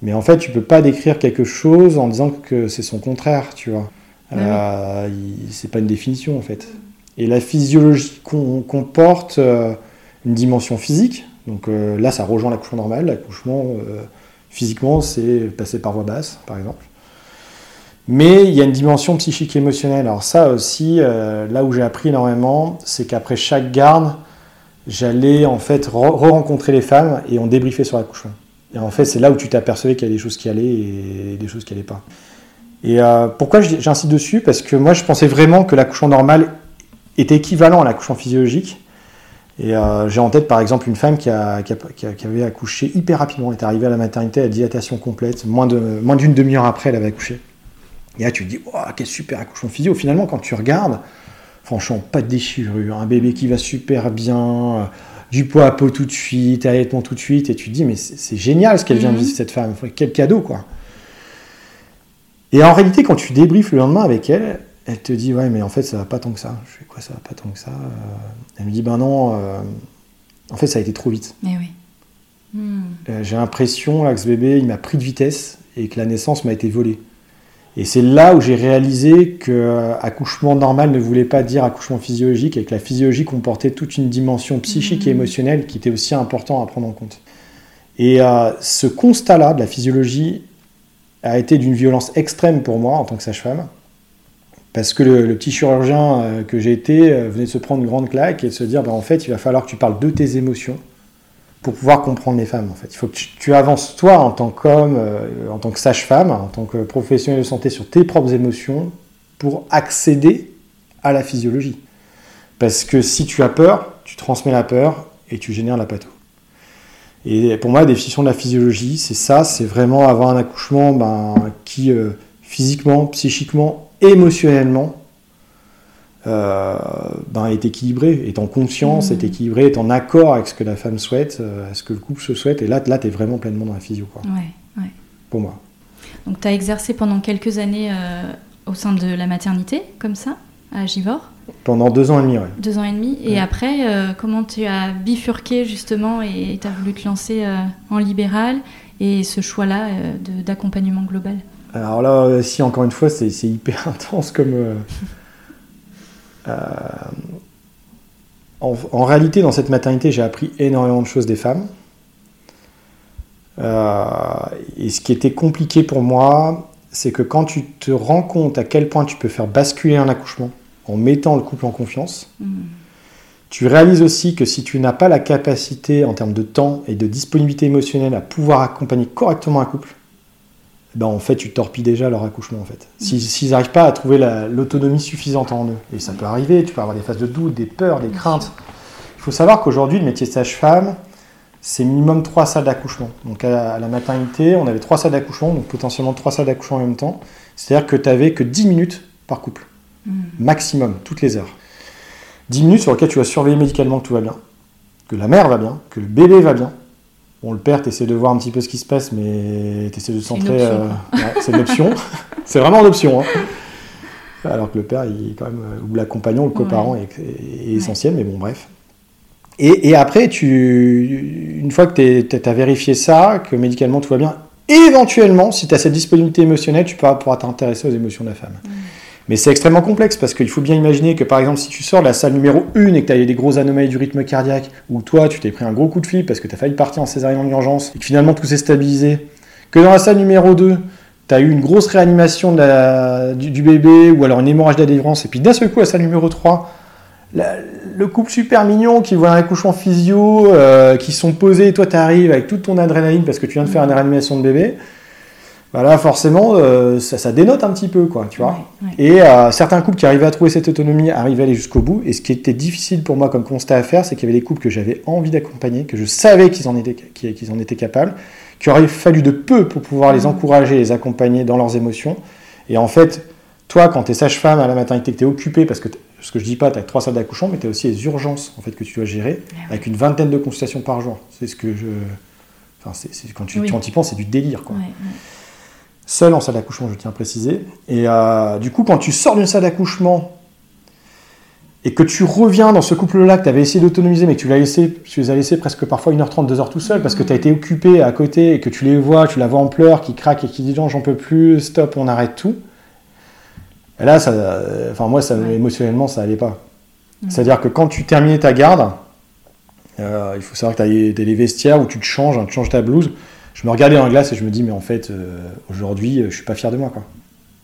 Mais en fait, tu peux pas décrire quelque chose en disant que c'est son contraire, tu vois. Ouais, Euh, c'est pas une définition, en fait. Et la physiologie com- comporte euh, une dimension physique. Donc euh, là, ça rejoint l'accouchement normal. L'accouchement, euh, physiquement, c'est passer par voie basse, par exemple. Mais il y a une dimension psychique et émotionnelle. Alors ça aussi, euh, là où j'ai appris énormément, c'est qu'après chaque garde, j'allais en fait re- re-rencontrer les femmes et on débriefait sur l'accouchement. Et en fait, c'est là où tu t'apercevais qu'il y a des choses qui allaient et des choses qui allaient pas. Et pourquoi j'insiste dessus? Parce que moi, je pensais vraiment que l'accouchement normal était équivalent à l'accouchement physiologique. Et euh, j'ai en tête par exemple une femme qui, a- qui a- qui a- qui avait accouché hyper rapidement. Elle est arrivée à la maternité à dilatation complète. Moins de moins d'une demi-heure après, elle avait accouché. Et là, tu te dis, Ouah, quel super accouchement physio. Finalement, quand tu regardes, franchement, pas de déchirure, un bébé qui va super bien, euh, du poids à peau tout de suite, allaitement tout de suite. Et tu te dis, mais c'est génial ce qu'elle vient de Mhm. vivre, cette femme. Quel cadeau, quoi. Et en réalité, quand tu débriefes le lendemain avec elle, elle te dit ouais mais en fait ça va pas tant que ça. Je fais quoi ça va pas tant que ça Euh, Elle me dit ben non, euh, en fait ça a été trop vite. Mais oui. Hmm. Euh, J'ai l'impression que ce bébé il m'a pris de vitesse et que la naissance m'a été volée. Et c'est là où j'ai réalisé que accouchement normal ne voulait pas dire accouchement physiologique et que la physiologie comportait toute une dimension psychique et Mhm. émotionnelle qui était aussi important à prendre en compte. Et ce constat-là de la physiologie a été d'une violence extrême pour moi en tant que sage-femme. Parce que le, petit chirurgien euh, que j'ai été euh, venait de se prendre une grande claque et de se dire bah, en fait, il va falloir que tu parles de tes émotions pour pouvoir comprendre les femmes. En fait. Il faut que tu, avances, toi, en tant qu'homme, euh, en tant que sage-femme, en tant que professionnel de santé, sur tes propres émotions pour accéder à la physiologie. Parce que si tu as peur, tu transmets la peur et tu génères la patho. Et pour moi, la définition de la physiologie, c'est ça, c'est vraiment avoir un accouchement ben, qui, physiquement, psychiquement, émotionnellement, euh, ben, est équilibré, est en conscience, Mhm. est équilibré, est en accord avec ce que la femme souhaite, euh, ce que le couple se souhaite. Et là, là tu es vraiment pleinement dans la physio, quoi, Ouais, ouais. pour moi. Donc tu as exercé pendant quelques années euh, au sein de la maternité, comme ça, à Givor, Pendant deux ans et demi, ouais. deux ans et demi. Et Ouais. après, euh, comment tu as bifurqué justement et tu as voulu te lancer en libéral et ce choix-là d'accompagnement global? Alors là, euh, si encore une fois, c'est hyper intense comme. euh, euh, en, en réalité, dans cette maternité, j'ai appris énormément de choses des femmes. Euh, et ce qui était compliqué pour moi, c'est que quand tu te rends compte à quel point tu peux faire basculer un accouchement en mettant le couple en confiance, Hmm. tu réalises aussi que si tu n'as pas la capacité en termes de temps et de disponibilité émotionnelle à pouvoir accompagner correctement un couple, ben en fait tu torpilles déjà leur accouchement en fait. Si- S'ils n'arrivent pas à trouver la- l'autonomie suffisante en eux, et ça peut arriver, tu peux avoir des phases de doute, des peurs, des craintes. Il faut savoir qu'aujourd'hui le métier de sage-femme, c'est minimum trois salles d'accouchement. Donc à, la maternité, on avait trois salles d'accouchement, donc potentiellement trois salles d'accouchement en même temps. C'est-à-dire que tu n'avais que 10 minutes par couple Hmm. maximum, toutes les heures. 10 minutes sur lesquelles tu vas surveiller médicalement que tout va bien, que la mère va bien, que le bébé va bien. Bon, le père, tu essaies de voir un petit peu ce qui se passe, mais tu essaies de centrer. Euh, c'est une option. c'est vraiment une option. Hein. Alors que le père, il quand même, ou l'accompagnant, le coparent est, essentiel, mais bon, bref. Et, après, tu, une fois que tu as vérifié ça, que médicalement tout va bien, éventuellement, si tu as cette disponibilité émotionnelle, tu pourras, t'intéresser aux émotions de la femme. Mais c'est extrêmement complexe parce qu'il faut bien imaginer que par exemple, si tu sors de la salle numéro 1 et que tu as des grosses anomalies du rythme cardiaque, ou toi tu t'es pris un gros coup de flip parce que tu as failli partir en césarienne en urgence et que finalement tout s'est stabilisé, que dans la salle numéro 2, tu as eu une grosse réanimation du, bébé ou alors une hémorragie d'adhésion, et puis d'un seul coup, la salle numéro 3, le couple super mignon qui voit un accouchement physio, euh, qui sont posés, et toi tu arrives avec toute ton adrénaline parce que tu viens de faire une réanimation de bébé, voilà, forcément, euh, ça, dénote un petit peu, quoi, tu vois. Et euh, certains couples qui arrivaient à trouver cette autonomie arrivaient à aller jusqu'au bout. Et ce qui était difficile pour moi comme constat à faire, c'est qu'il y avait des couples que j'avais envie d'accompagner, que je savais qu'ils en, étaient, qu'ils en étaient capables, qu'il aurait fallu de peu pour pouvoir les encourager, les accompagner dans leurs émotions. Et en fait, toi, quand tu es sage-femme à la maternité, que tu es occupé, parce que ce que je dis pas, tu as trois salles d'accouchement, mais tu as aussi les urgences en fait, que tu dois gérer, ah avec une vingtaine de consultations par jour. C'est ce que je. Enfin, c'est, quand tu, oui. tu y penses, c'est du délire. Quoi. Seul en salle d'accouchement, je tiens à préciser. Et euh, du coup, quand tu sors d'une salle d'accouchement et que tu reviens dans ce couple-là que tu avais essayé d'autonomiser, mais que tu, l'as laissé, tu les as laissés presque parfois 1h30, 2h tout seul, parce que tu as été occupé à côté et que tu les vois, tu la vois en pleurs, qui craque et qui dit non, j'en peux plus, stop, on arrête tout. Et là, ça, enfin moi, ça, émotionnellement, ça allait pas. C'est-à-dire que quand tu terminais ta garde, euh, il faut savoir que tu as les vestiaires où tu te changes, hein, tu changes ta blouse. Je me regardais dans la glace et je me dis, mais en fait, euh, aujourd'hui, je suis pas fier de moi, quoi.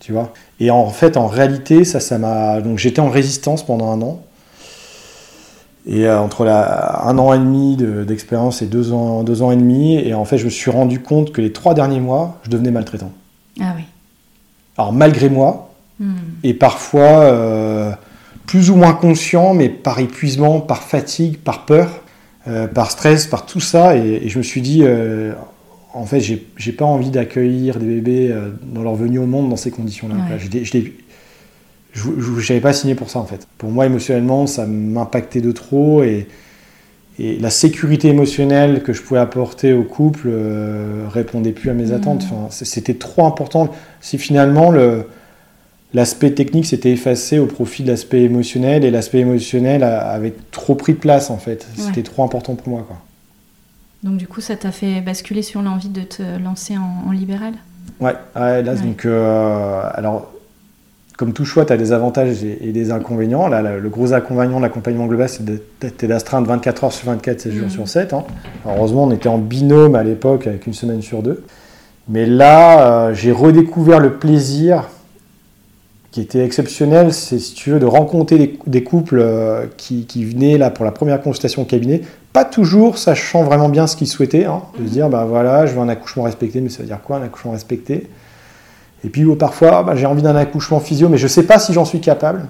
Tu vois? Et en fait, en réalité, ça, ça m'a. Donc j'étais en résistance pendant un an. Et euh, entre la, un an et demi d'expérience et deux ans, deux ans et demi, et en fait, je me suis rendu compte que les trois derniers mois, je devenais maltraitant. Ah oui. Alors malgré moi, Hmm. Et parfois, euh, plus ou moins conscient, mais par épuisement, par fatigue, par peur, euh, par stress, par tout ça. Et, je me suis dit, euh, en fait, j'ai pas envie d'accueillir des bébés dans leur venue au monde dans ces conditions-là. Je n'avais pas signé pour ça, en fait. Pour moi, émotionnellement, ça m'impactait de trop. Et, la sécurité émotionnelle que je pouvais apporter au couple répondait plus à mes hmm. attentes. Enfin, C'était trop important. Si finalement, le l'aspect technique s'était effacé au profit de l'aspect émotionnel et l'aspect émotionnel avait trop pris de place en fait. C'était trop important pour moi. Quoi. Donc du coup, ça t'a fait basculer sur l'envie de te lancer en, libéral? Ouais, là, donc, euh, alors, comme tout choix, tu as des avantages et, des inconvénients. Là, le gros inconvénient de l'accompagnement global, c'est d'être d'astreinte 24 heures sur 24, 7 jours mmh. sur 7. Hein. heureusement, on était en binôme à l'époque avec une semaine sur deux. Mais là, euh, j'ai redécouvert le plaisir qui était exceptionnel, c'est si tu veux de rencontrer des, couples euh, qui, venaient là pour la première consultation au cabinet, pas toujours sachant vraiment bien ce qu'ils souhaitaient, hein, de se dire bah voilà, je veux un accouchement respecté, mais ça veut dire quoi un accouchement respecté? Et puis parfois bah, j'ai envie d'un accouchement physio, mais je sais pas si j'en suis capable.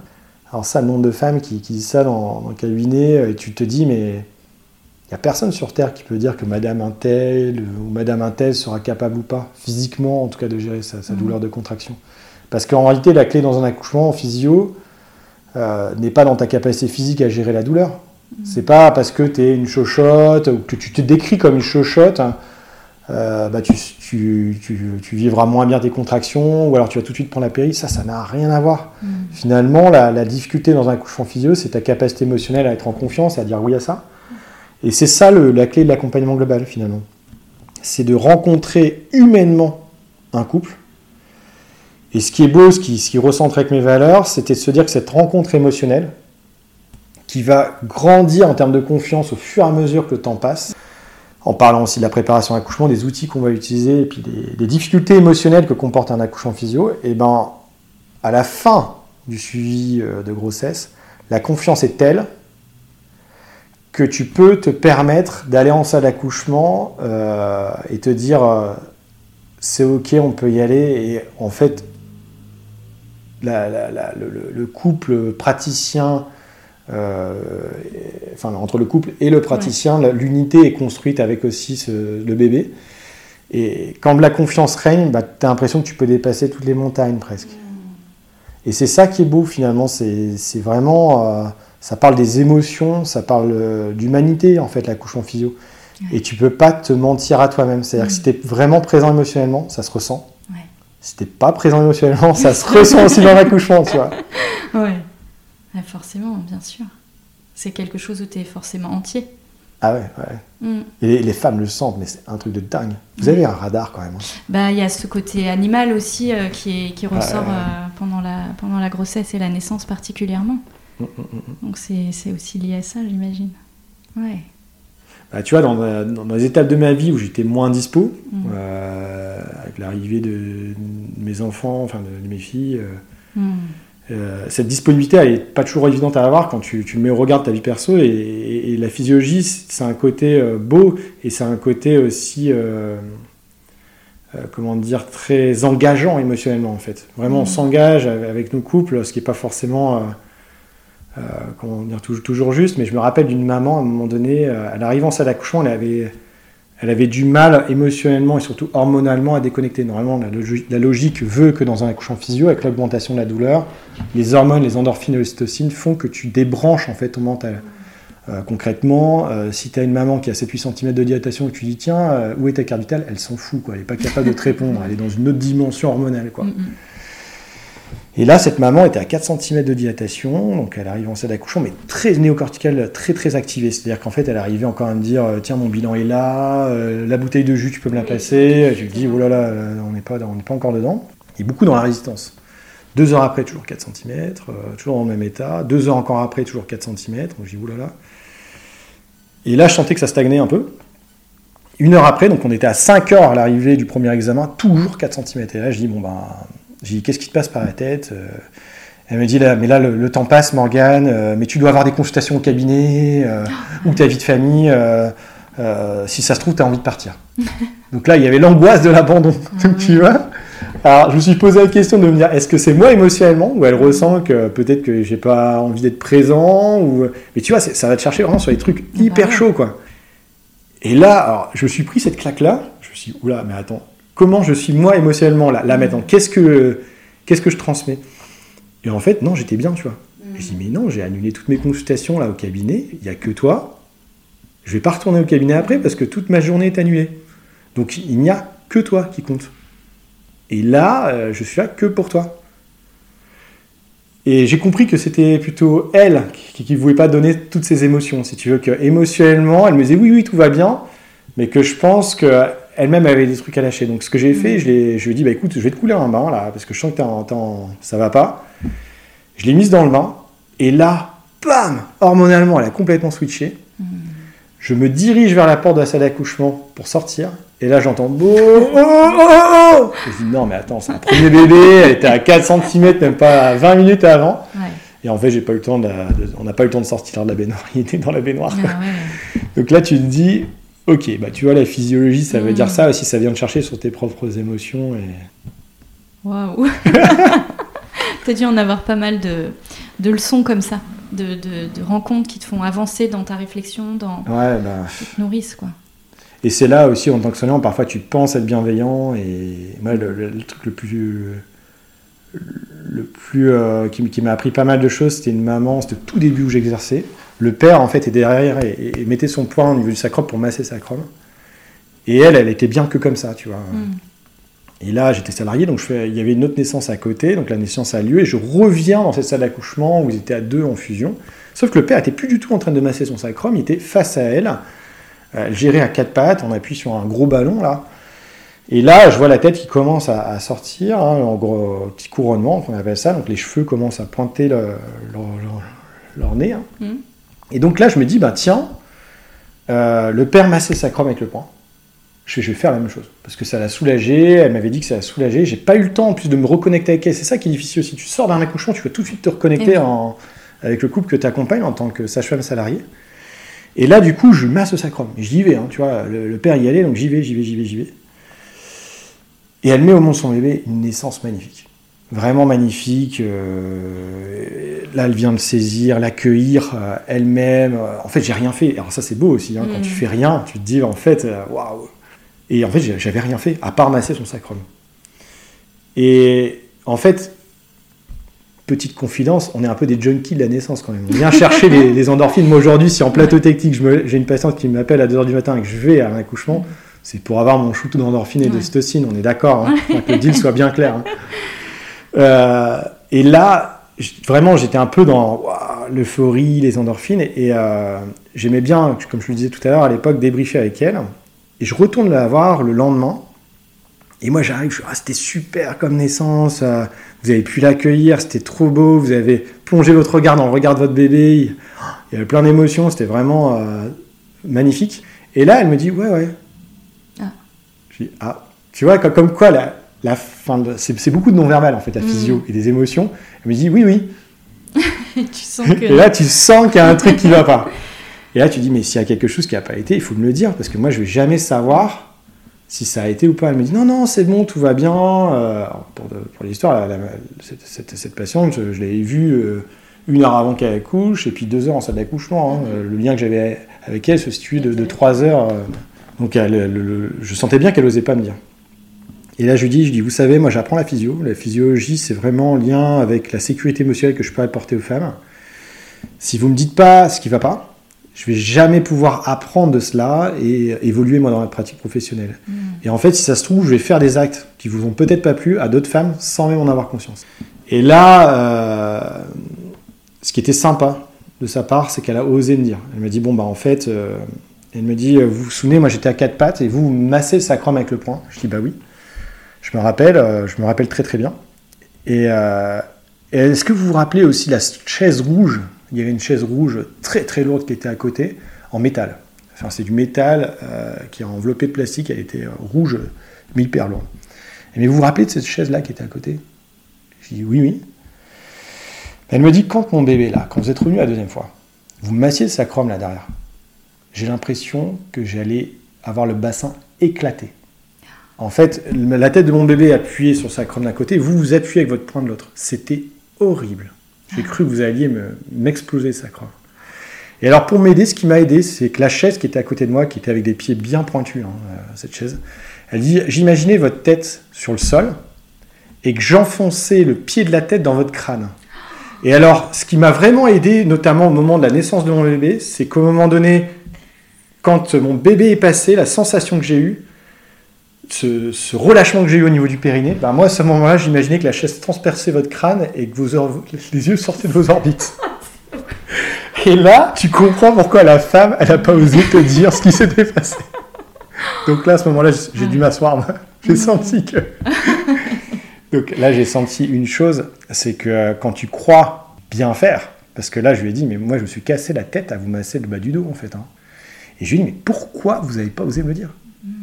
Alors ça, le nombre de femmes qui, disent ça dans, le cabinet, euh, et tu te dis mais il n'y a personne sur Terre qui peut dire que Madame Intel ou Madame Intel sera capable ou pas, physiquement en tout cas, de gérer sa, mhm. douleur de contraction. Parce qu'en réalité, la clé dans un accouchement en physio euh, n'est pas dans ta capacité physique à gérer la douleur. C'est pas parce que tu es une chochotte ou que tu te décris comme une chochotte, hein, euh, bah, tu, vivras moins bien tes contractions ou alors tu vas tout de suite prendre la péri. Ça, ça n'a rien à voir. Mm. Finalement, la, difficulté dans un accouchement physio, c'est ta capacité émotionnelle à être en confiance et à dire oui à ça. Et c'est ça la clé de l'accompagnement global finalement. C'est de rencontrer humainement un couple et ce qui est beau, ce qui, ce qui recentre avec mes valeurs, c'était de se dire que cette rencontre émotionnelle, qui va grandir en termes de confiance au fur et à mesure que le temps passe, en parlant aussi de la préparation à l'accouchement, des outils qu'on va utiliser, et puis des, difficultés émotionnelles que comporte un accouchement physio, et ben à la fin du suivi euh, de grossesse, la confiance est telle que tu peux te permettre d'aller en salle d'accouchement euh, et te dire euh, c'est ok, on peut y aller, et en fait le, couple praticien, enfin entre le couple et le praticien, l'unité est construite avec aussi le bébé. Et quand la confiance règne, bah, tu as l'impression que tu peux dépasser toutes les montagnes presque. Et c'est ça qui est beau finalement, c'est vraiment... Euh, ça parle des émotions, ça parle euh, d'humanité, en fait, l'accouchement physio. Et tu peux pas te mentir à toi-même. C'est-à-dire que si tu es vraiment présent émotionnellement, ça se ressent. Ouais. Si t'es pas présent émotionnellement, ça se ressent aussi dans l'accouchement, tu vois. Ouais. Ouais, forcément, bien sûr. C'est quelque chose où tu es forcément entier. Ah ouais, ouais. Mm. Et les, femmes le sentent, mais c'est un truc de dingue. Vous avez un radar quand même. hein. Bah, il y a ce côté animal aussi euh, qui, est, qui ressort Ouais. euh, pendant, la, pendant la grossesse et la naissance particulièrement. Mm, mm, mm. Donc c'est aussi lié à ça, j'imagine. Ouais. Bah, tu vois, dans, dans les étapes de ma vie où j'étais moins dispo, Mm. euh, avec l'arrivée de, de mes enfants, enfin de, de mes filles, euh, Mm. cette disponibilité, elle n'est pas toujours évidente à avoir quand tu, tu le mets au regard de ta vie perso. Et, et- et la physiologie, c'est un côté euh, beau et c'est un côté aussi, euh, comment dire, très engageant émotionnellement en fait. Vraiment, on Mhm. s'engage avec nos couples, ce qui n'est pas forcément, comment dire, toujours, toujours juste. Mais je me rappelle d'une maman à un moment donné, à l'arrivée en salle d'accouchement, elle avait, elle avait du mal émotionnellement et surtout hormonalement à déconnecter. Normalement, la, logi- la logique veut que dans un accouchement physio, avec l'augmentation de la douleur, les hormones, les endorphines et l'ocytocine font que tu débranches en fait ton mental. Euh, concrètement, euh, si tu as une maman qui a 7-8 cm de dilatation et que tu dis tiens, euh, où est ta carte Elle s'en fout, quoi. elle n'est pas capable de te répondre, elle est dans une autre dimension hormonale. Quoi. Mm, mm. Et là, cette maman était à 4 cm de dilatation, donc elle arrive en salle d'accouchement, mais très néocorticale, très très activée. C'est-à-dire qu'en fait, elle arrivait encore à me dire euh, Tiens, mon bilan est là, euh, la bouteille de jus, tu peux me la passer. Je lui dis Oh là là, euh, on n'est pas, on pas encore dedans. Et beaucoup dans la résistance. Deux heures après, toujours 4 cm, toujours dans le même état. Deux heures encore après, toujours 4 cm. Je dis Oh là là. Et là, je sentais que ça stagnait un peu. Une heure après, donc on était à 5 heures à l'arrivée du premier examen, toujours 4 cm. Et là, je dis Bon ben. J'ai dit, qu'est-ce qui te passe par la tête Euh, Elle me dit, là, mais là, le, le temps passe, Morgane, euh, mais tu dois avoir des consultations au cabinet, euh, ou ta vie de famille, si ça se trouve, tu as envie de partir. Donc là, il y avait l'angoisse de l'abandon, tu vois Alors, je me suis posé la question de me dire, est-ce que c'est moi émotionnellement, ou elle ressent que peut-être que j'ai pas envie d'être présent, ou... mais tu vois, ça va te chercher vraiment sur des trucs bah hyper chauds, quoi. Et là, alors, je me suis pris cette claque-là, je me suis dit, oula, mais attends, comment je suis moi émotionnellement là, là maintenant Qu'est-ce que, qu'est-ce que je transmets Et en fait, non, j'étais bien, tu vois. Et je dis, mais non, j'ai annulé toutes mes consultations là au cabinet, il n'y a que toi. Je vais pas retourner au cabinet après parce que toute ma journée est annulée. Donc il n'y a que toi qui compte. Et là, euh, je suis là que pour toi. Et j'ai compris que c'était plutôt elle qui ne voulait pas donner toutes ses émotions. Si tu veux, que émotionnellement, elle me disait oui, oui, tout va bien, mais que je pense qu'elle-même avait des trucs à lâcher. Donc ce que j'ai fait, je, je lui ai dit, bah, écoute, je vais te couler un bain là, parce que je sens que en- en- ça va pas. Je l'ai mise dans le bain, et là, bam, hormonalement, elle a complètement switché. Je me dirige vers la porte de la salle d'accouchement pour sortir. Et là, j'entends oh, oh, oh, oh Et je dis non, mais attends, c'est un premier bébé. Elle était à 4 cm, même pas 20 minutes avant. Ouais. Et en fait, j'ai pas eu le temps de, on n'a pas eu le temps de sortir de la baignoire. Il était dans la baignoire. Ah ouais. Donc là, tu te dis, ok, bah tu vois, la physiologie, ça veut Mm. dire ça aussi. Ça vient de chercher sur tes propres émotions. Et... Waouh T'as dû en avoir pas mal de, de leçons comme ça, de, de- de rencontres qui te font avancer dans ta réflexion, dans, Ouais, bah. qui te nourrissent, quoi. Et c'est là aussi, en tant que soignant, parfois tu penses être bienveillant. Et moi, le, le- le truc le plus. Le plus. euh, qui, qui m'a appris pas mal de choses, c'était une maman, c'était tout début où j'exerçais. Le père, en fait, est derrière et, et mettait son poing au niveau du sacrum pour masser sa sacrum. Et elle, elle était bien que comme ça, tu vois. Mm. Et là, j'étais salarié, donc je fais, il y avait une autre naissance à côté, donc la naissance a lieu, et je reviens dans cette salle d'accouchement où ils étaient à deux en fusion. Sauf que le père était plus du tout en train de masser son sacrum, il était face à elle, euh, elle gérait à quatre pattes, on appuie sur un gros ballon là. Et là, je vois la tête qui commence à, à sortir, hein, en gros petit couronnement, on appelle ça, donc les cheveux commencent à pointer le- leur, leur- leur nez. hein. Mm. Et donc là, je me dis, bah tiens, euh, le père massait sa sacrum avec le poing. Je vais, je vais faire la même chose. Parce que ça l'a soulagé, elle m'avait dit que ça l'a soulagé. J'ai pas eu le temps en plus de me reconnecter avec elle. C'est ça qui est difficile aussi. Tu sors d'un accouchement, tu peux tout de suite te reconnecter Eh oui. en- avec le couple que tu accompagnes en tant que sage-femme salariée. Et là, du coup, je masse le sacrum. J'y vais, hein, tu vois. Le, le père y allait, donc j'y vais, j'y vais, j'y vais, j'y vais. Et elle met au monde son bébé une naissance magnifique. Vraiment magnifique. euh, là, elle vient de saisir, l'accueillir euh, elle-même. En fait, j'ai rien fait. Alors ça, c'est beau aussi. hein, Quand Mm. tu fais rien, tu te dis, en fait, euh, waouh. Et en fait, j'avais rien fait, à part masser son sacrum. Et en fait, petite confidence, on est un peu des junkies de la naissance quand même. On vient chercher les, endorphines. Moi aujourd'hui, si en plateau technique, j'ai une patiente qui m'appelle à 2h du matin et que je vais à un accouchement, c'est pour avoir mon shoot d'endorphine et de stocine, on est d'accord, hein, que le deal soit bien clair. Hein. Euh, et là, vraiment, j'étais un peu dans l'euphorie, les endorphines, et, euh, j'aimais bien, comme je le disais tout à l'heure, à l'époque, débriefer avec elle. Et je retourne la voir le lendemain, et moi j'arrive, je dis, ah, c'était super comme naissance, euh, vous avez pu l'accueillir, c'était trop beau, vous avez plongé votre regard dans le regard de votre bébé, il y avait plein d'émotions, c'était vraiment magnifique. Et là, elle me dit, ouais, ouais. Ah. Je dis, ah, tu vois, comme, quoi, la, la fin c'est beaucoup de non-verbal en fait, la mm. physio et des émotions. Elle me dit oui, oui. Et là, tu sens qu'il y a un truc qui va pas. Et là, tu dis mais s'il y a quelque chose qui n'a pas été, il faut me le dire parce que moi, je vais jamais savoir si ça a été ou pas. Elle me dit non, non, c'est bon, tout va bien. Euh, pour, pour l'histoire, cette, cette, patiente, je, l'ai vue euh, une heure avant qu'elle accouche et puis deux heures en salle d'accouchement. Hein. Mm. Le lien que j'avais avec elle se situe de, trois heures. Euh. donc, je sentais bien qu'elle n'osait pas me dire. Et là, je lui dis, je dis, vous savez, moi, j'apprends la physio. La physiologie, c'est vraiment en lien avec la sécurité émotionnelle que je peux apporter aux femmes. Si vous me dites pas ce qui va pas, je vais jamais pouvoir apprendre de cela et évoluer moi dans la pratique professionnelle. Mm. Et en fait, si ça se trouve, je vais faire des actes qui vous ont peut-être pas plu à d'autres femmes sans même en avoir conscience. Et là, euh, ce qui était sympa de sa part, c'est qu'elle a osé me dire. Elle me dit bon bah en fait, euh, elle me dit vous vous souvenez, moi j'étais à quatre pattes et vous, vous massez le sacrum avec le poing. Je dis bah oui. Je me rappelle, euh, je me rappelle très très bien. Euh, et, est-ce que vous vous rappelez aussi la chaise rouge? Il y avait une chaise rouge très très lourde qui était à côté, en métal. Enfin, c'est du métal euh, qui est enveloppé de plastique, elle était rouge, mais hyper. Mais vous vous rappelez de cette chaise-là qui était à côté? Je dis oui, oui. Elle me dit quand mon bébé là, quand vous êtes revenu la deuxième fois, vous massiez le sacrum là derrière, j'ai l'impression que j'allais avoir le bassin éclaté. En fait, la tête de mon bébé appuyée sur sa crâne d'un côté, vous vous appuyez avec votre poing de l'autre. C'était horrible. J'ai cru que vous alliez m'exploser sa crâne. Et alors pour m'aider, ce qui m'a aidé, c'est que la chaise qui était à côté de moi, qui était avec des pieds bien pointus, hein, euh, cette chaise, elle dit, j'imaginais votre tête sur le sol et que j'enfonçais le pied de la tête dans votre crâne. Et alors, ce qui m'a vraiment aidé, notamment au moment de la naissance de mon bébé, c'est qu'au moment donné, quand mon bébé est passé, la sensation que j'ai eue, ce, relâchement que j'ai eu au niveau du périnée, ben moi à ce moment-là, j'imaginais que la chaise transperçait votre crâne et que vos les yeux sortaient de vos orbites. Et là, tu comprends pourquoi la femme, elle n'a pas osé te dire ce qui s'était passé. Donc là, à ce moment-là, j'ai dû m'asseoir. J'ai senti que. Donc là, j'ai senti une chose, c'est que euh, quand tu crois bien faire, parce que là, je lui ai dit, mais moi, je me suis cassé la tête à vous masser le bas du dos, en fait. Hein. Et je lui ai dit, mais pourquoi vous n'avez pas osé me dire?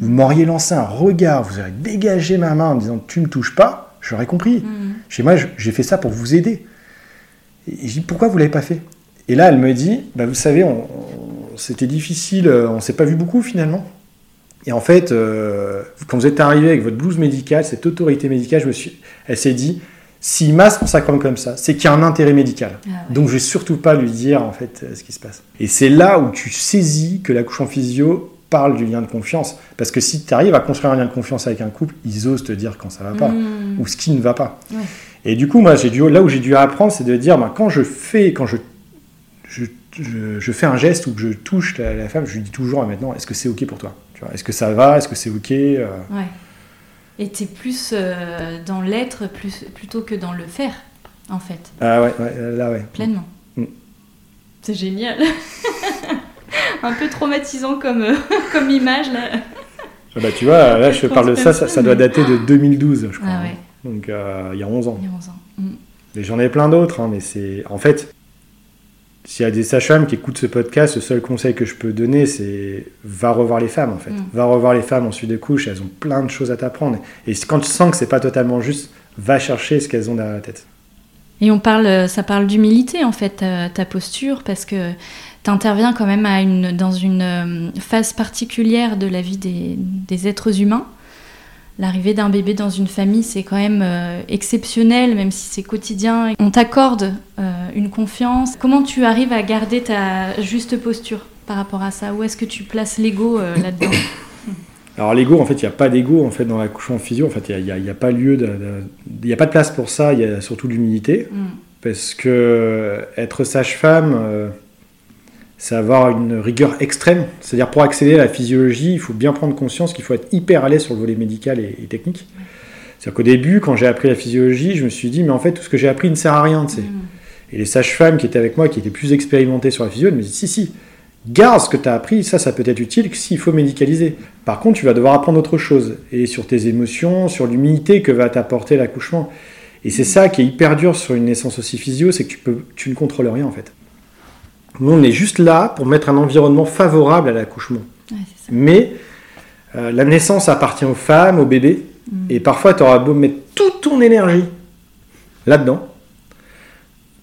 Vous m'auriez lancé un regard, vous auriez dégagé ma main en disant tu ne touches pas, j'aurais compris. Mm. Chez moi, j'ai fait ça pour vous aider. Et je dis pourquoi vous l'avez pas fait? Et là, elle me dit bah, vous savez, c'était difficile, euh, on s'est pas vu beaucoup finalement. Et en fait, euh, quand vous êtes arrivé avec votre blouse médicale, cette autorité médicale, je me suis, elle s'est dit s'il masse son sacrum comme ça, c'est qu'il y a un intérêt médical. Ah Donc je vais surtout pas lui dire en fait euh, ce qui se passe. Et c'est là où tu saisis que l'accouchement physio parle du lien de confiance. Parce que si tu arrives à construire un lien de confiance avec un couple, ils osent te dire quand ça va pas hmm. ou ce qui ne va pas. Et du coup, moi, j'ai dû, là où j'ai dû apprendre, c'est de dire, ben, quand je fais, quand je, je, je, fais un geste ou que je touche la, femme, je lui dis toujours maintenant, est-ce que c'est ok pour toi? Est-ce que ça va? Est-ce que c'est ok euh? ouais. Et tu es plus euh, dans l'être plus, plutôt que dans le faire, en fait. Ah ouais, là ouais. Pleinement. Mm. C'est génial. un peu traumatisant comme, euh, comme image. Là. Ah bah, tu vois, là, je parle de ça, ça, doit dater de 2012, je crois. Ah Donc, euh, il y a 11 ans. Il y a 11 ans. Mm. Mais j'en ai plein d'autres, hein, mais c'est. En fait, s'il y a des sages-femmes qui écoutent ce podcast, le seul conseil que je peux donner, c'est va revoir les femmes, en fait. Mm. Va revoir les femmes ensuite de couches, elles ont plein de choses à t'apprendre. Et quand tu sens que c'est pas totalement juste, va chercher ce qu'elles ont derrière la tête. Et on parle, ça parle d'humilité, en fait, ta posture, parce que tu interviens quand même à une, dans une euh, phase particulière de la vie des, êtres humains. L'arrivée d'un bébé dans une famille, c'est quand même euh, exceptionnel, même si c'est quotidien. On t'accorde euh, une confiance. Comment tu arrives à garder ta juste posture par rapport à ça? Où est-ce que tu places l'ego là-dedans? Alors l'ego, en fait, il n'y a pas d'ego en fait dans l'accouchement physio. En fait, il n'y a, a, pas lieu, il n'y a pas de place pour ça. Il y a surtout l'humilité. Mm. parce que être sage-femme, c'est avoir une rigueur extrême. C'est-à-dire pour accéder à la physiologie, il faut bien prendre conscience qu'il faut être hyper à l'aise sur le volet médical et, technique. C'est-à-dire qu'au début, quand j'ai appris la physiologie, je me suis dit, mais en fait, tout ce que j'ai appris ne sert à rien. Tu sais. Mm. Et les sages-femmes qui étaient avec moi, qui étaient plus expérimentées sur la physiologie, me disent, si, si, garde ce que tu as appris, ça, ça peut être utile s'il faut médicaliser. Par contre, tu vas devoir apprendre autre chose. Et sur tes émotions, sur l'humilité que va t'apporter l'accouchement. Et c'est ça qui est hyper dur sur une naissance aussi physio, c'est que tu, peux, tu ne contrôles rien en fait. Nous, on est juste là pour mettre un environnement favorable à l'accouchement. Mais euh, la naissance appartient aux femmes, aux bébés. Mm. Et parfois, tu auras beau mettre toute ton énergie là-dedans,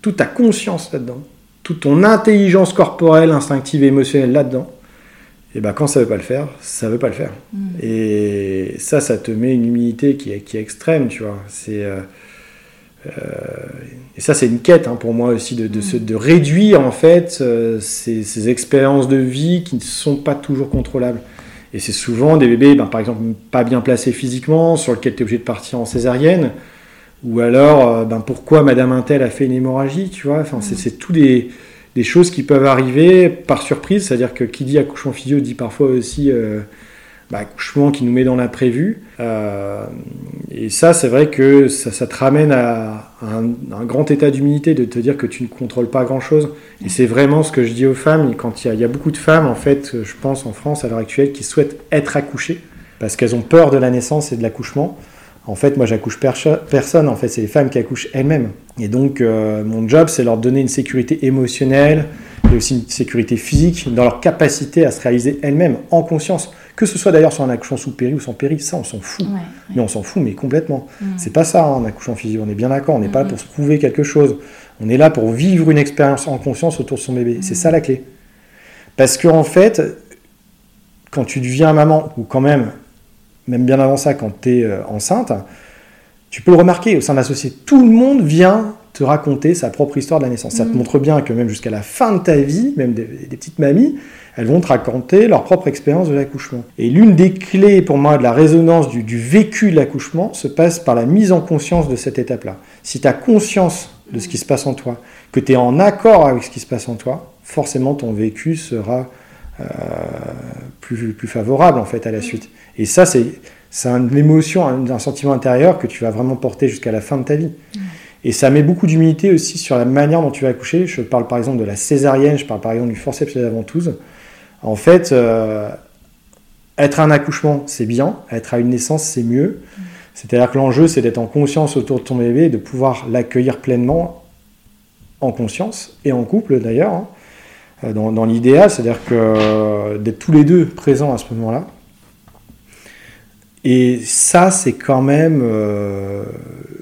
toute ta conscience là-dedans, toute ton intelligence corporelle, instinctive et émotionnelle là-dedans. Et ben quand ça veut pas le faire, ça veut pas le faire. Mm. Et ça, ça te met une humilité qui est, qui est extrême, tu vois. C'est euh, et ça, c'est une quête hein, pour moi aussi de, de, réduire en fait euh, ces, expériences de vie qui ne sont pas toujours contrôlables. Et c'est souvent des bébés, ben, par exemple, pas bien placés physiquement, sur lesquels tu es obligé de partir en césarienne. Ou alors, euh, ben, pourquoi Madame Intel a fait une hémorragie, tu vois? Enfin, C'est tout des, des, choses qui peuvent arriver par surprise. C'est-à-dire que qui dit accouchement physio dit parfois aussi bah, accouchement qui nous met dans l'imprévu. Euh, et ça, c'est vrai que ça, te ramène à, un, grand état d'humilité de te dire que tu ne contrôles pas grand-chose. Et c'est vraiment ce que je dis aux femmes. Quand il y, a, beaucoup de femmes, en fait, je pense en France à l'heure actuelle, qui souhaitent être accouchées parce qu'elles ont peur de la naissance et de l'accouchement. En fait, moi, j'accouche personne. En fait, c'est les femmes qui accouchent elles-mêmes. Et donc, euh, mon job, c'est leur donner une sécurité émotionnelle aussi une sécurité physique dans leur capacité à se réaliser elles-mêmes en conscience. Que ce soit d'ailleurs sur un accouchement sous péri ou sans péri, ça on s'en fout. Mais on s'en fout, mais complètement. Mm. C'est pas ça, hein, un accouchement physique, on est bien d'accord, on n'est pas là mm. pour se prouver quelque chose. On est là pour vivre une expérience en conscience autour de son bébé. C'est ça la clé. Parce que en fait, quand tu deviens maman, ou quand même, même bien avant ça, quand tu es euh, enceinte, tu peux le remarquer au sein de la société. Tout le monde vient te raconter sa propre histoire de la naissance. Ça te mm. montre bien que même jusqu'à la fin de ta vie, même des petites mamies, elles vont te raconter leur propre expérience de l'accouchement. Et l'une des clés pour moi de la résonance du, vécu de l'accouchement se passe par la mise en conscience de cette étape-là. Si tu as conscience de ce qui se passe en toi, que tu es en accord avec ce qui se passe en toi, forcément ton vécu sera euh, plus, plus favorable en fait à la suite. Et ça, c'est une émotion, un, sentiment intérieur que tu vas vraiment porter jusqu'à la fin de ta vie. Et ça met beaucoup d'humilité aussi sur la manière dont tu vas accoucher. Je parle par exemple de la césarienne, je parle par exemple du forceps et la ventouse. En fait, euh, être à un accouchement, c'est bien, être à une naissance, c'est mieux. C'est-à-dire que l'enjeu, c'est d'être en conscience autour de ton bébé, de pouvoir l'accueillir pleinement en conscience et en couple d'ailleurs, hein. euh, dans, l'idéal, c'est-à-dire que euh, d'être tous les deux présents à ce moment-là. Et ça, c'est quand même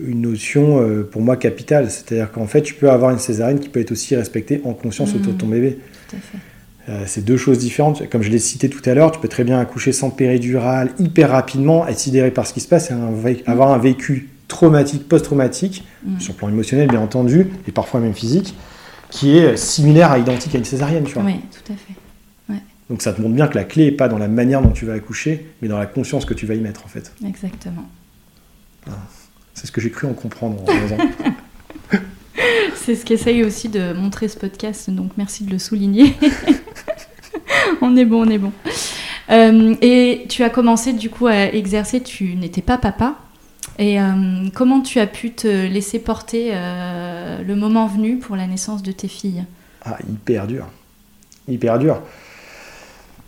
une notion pour moi capitale. C'est-à-dire qu'en fait, tu peux avoir une césarienne qui peut être aussi respectée en conscience autour de ton bébé. Tout à fait. Euh, c'est deux choses différentes. Comme je l'ai cité tout à l'heure, tu peux très bien accoucher sans péridurale, hyper rapidement, être sidéré par ce qui se passe et avoir un vécu traumatique, post-traumatique, mm. sur le plan émotionnel bien entendu, et parfois même physique, qui est similaire à identique à une césarienne. Tu vois. Oui, tout à fait. Donc ça te montre bien que la clé n'est pas dans la manière dont tu vas accoucher, mais dans la conscience que tu vas y mettre en fait. Exactement. Ah, c'est ce que j'ai cru en comprendre C'est ce qu'essaye aussi de montrer ce podcast, donc merci de le souligner. on est bon, on est bon. Euh, et tu as commencé du coup à exercer, tu n'étais pas papa. Et euh, comment tu as pu te laisser porter euh, le moment venu pour la naissance de tes filles? Ah, hyper dur. Hyper dur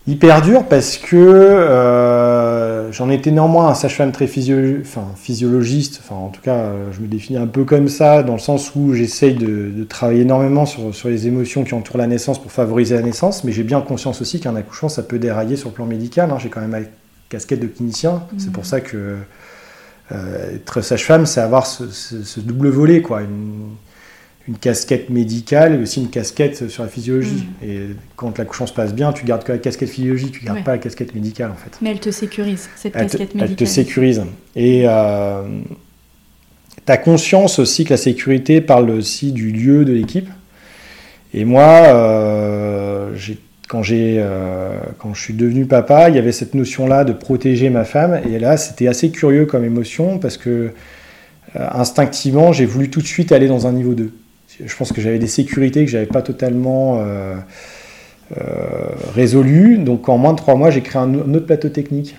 hyper dur parce que euh, j'en étais néanmoins un sage-femme très physiologiste, enfin en tout cas euh, je me définis un peu comme ça, dans le sens où j'essaye de, travailler énormément sur, sur, les émotions qui entourent la naissance pour favoriser la naissance, mais j'ai bien conscience aussi qu'un accouchement ça peut dérailler sur le plan médical, hein. j'ai quand même ma casquette de clinicien, c'est mmh. pour ça que euh, être sage-femme c'est avoir ce, ce, double volet, quoi, une, une casquette médicale et aussi une casquette sur la physiologie. Mm. Et quand l'accouchement se passe bien, tu gardes que la casquette physiologie, tu gardes pas la casquette médicale en fait. Mais elle te sécurise, cette casquette médicale. Elle te sécurise. Et euh, tu as conscience aussi que la sécurité parle aussi du lieu de l'équipe. Et moi, euh, quand, euh, quand je suis devenu papa, il y avait cette notion-là de protéger ma femme. Et là, c'était assez curieux comme émotion parce que euh, instinctivement, j'ai voulu tout de suite aller dans un niveau 2 je pense que j'avais des sécurités que j'avais pas totalement résolues. Donc en moins de trois mois, j'ai créé un, autre plateau technique,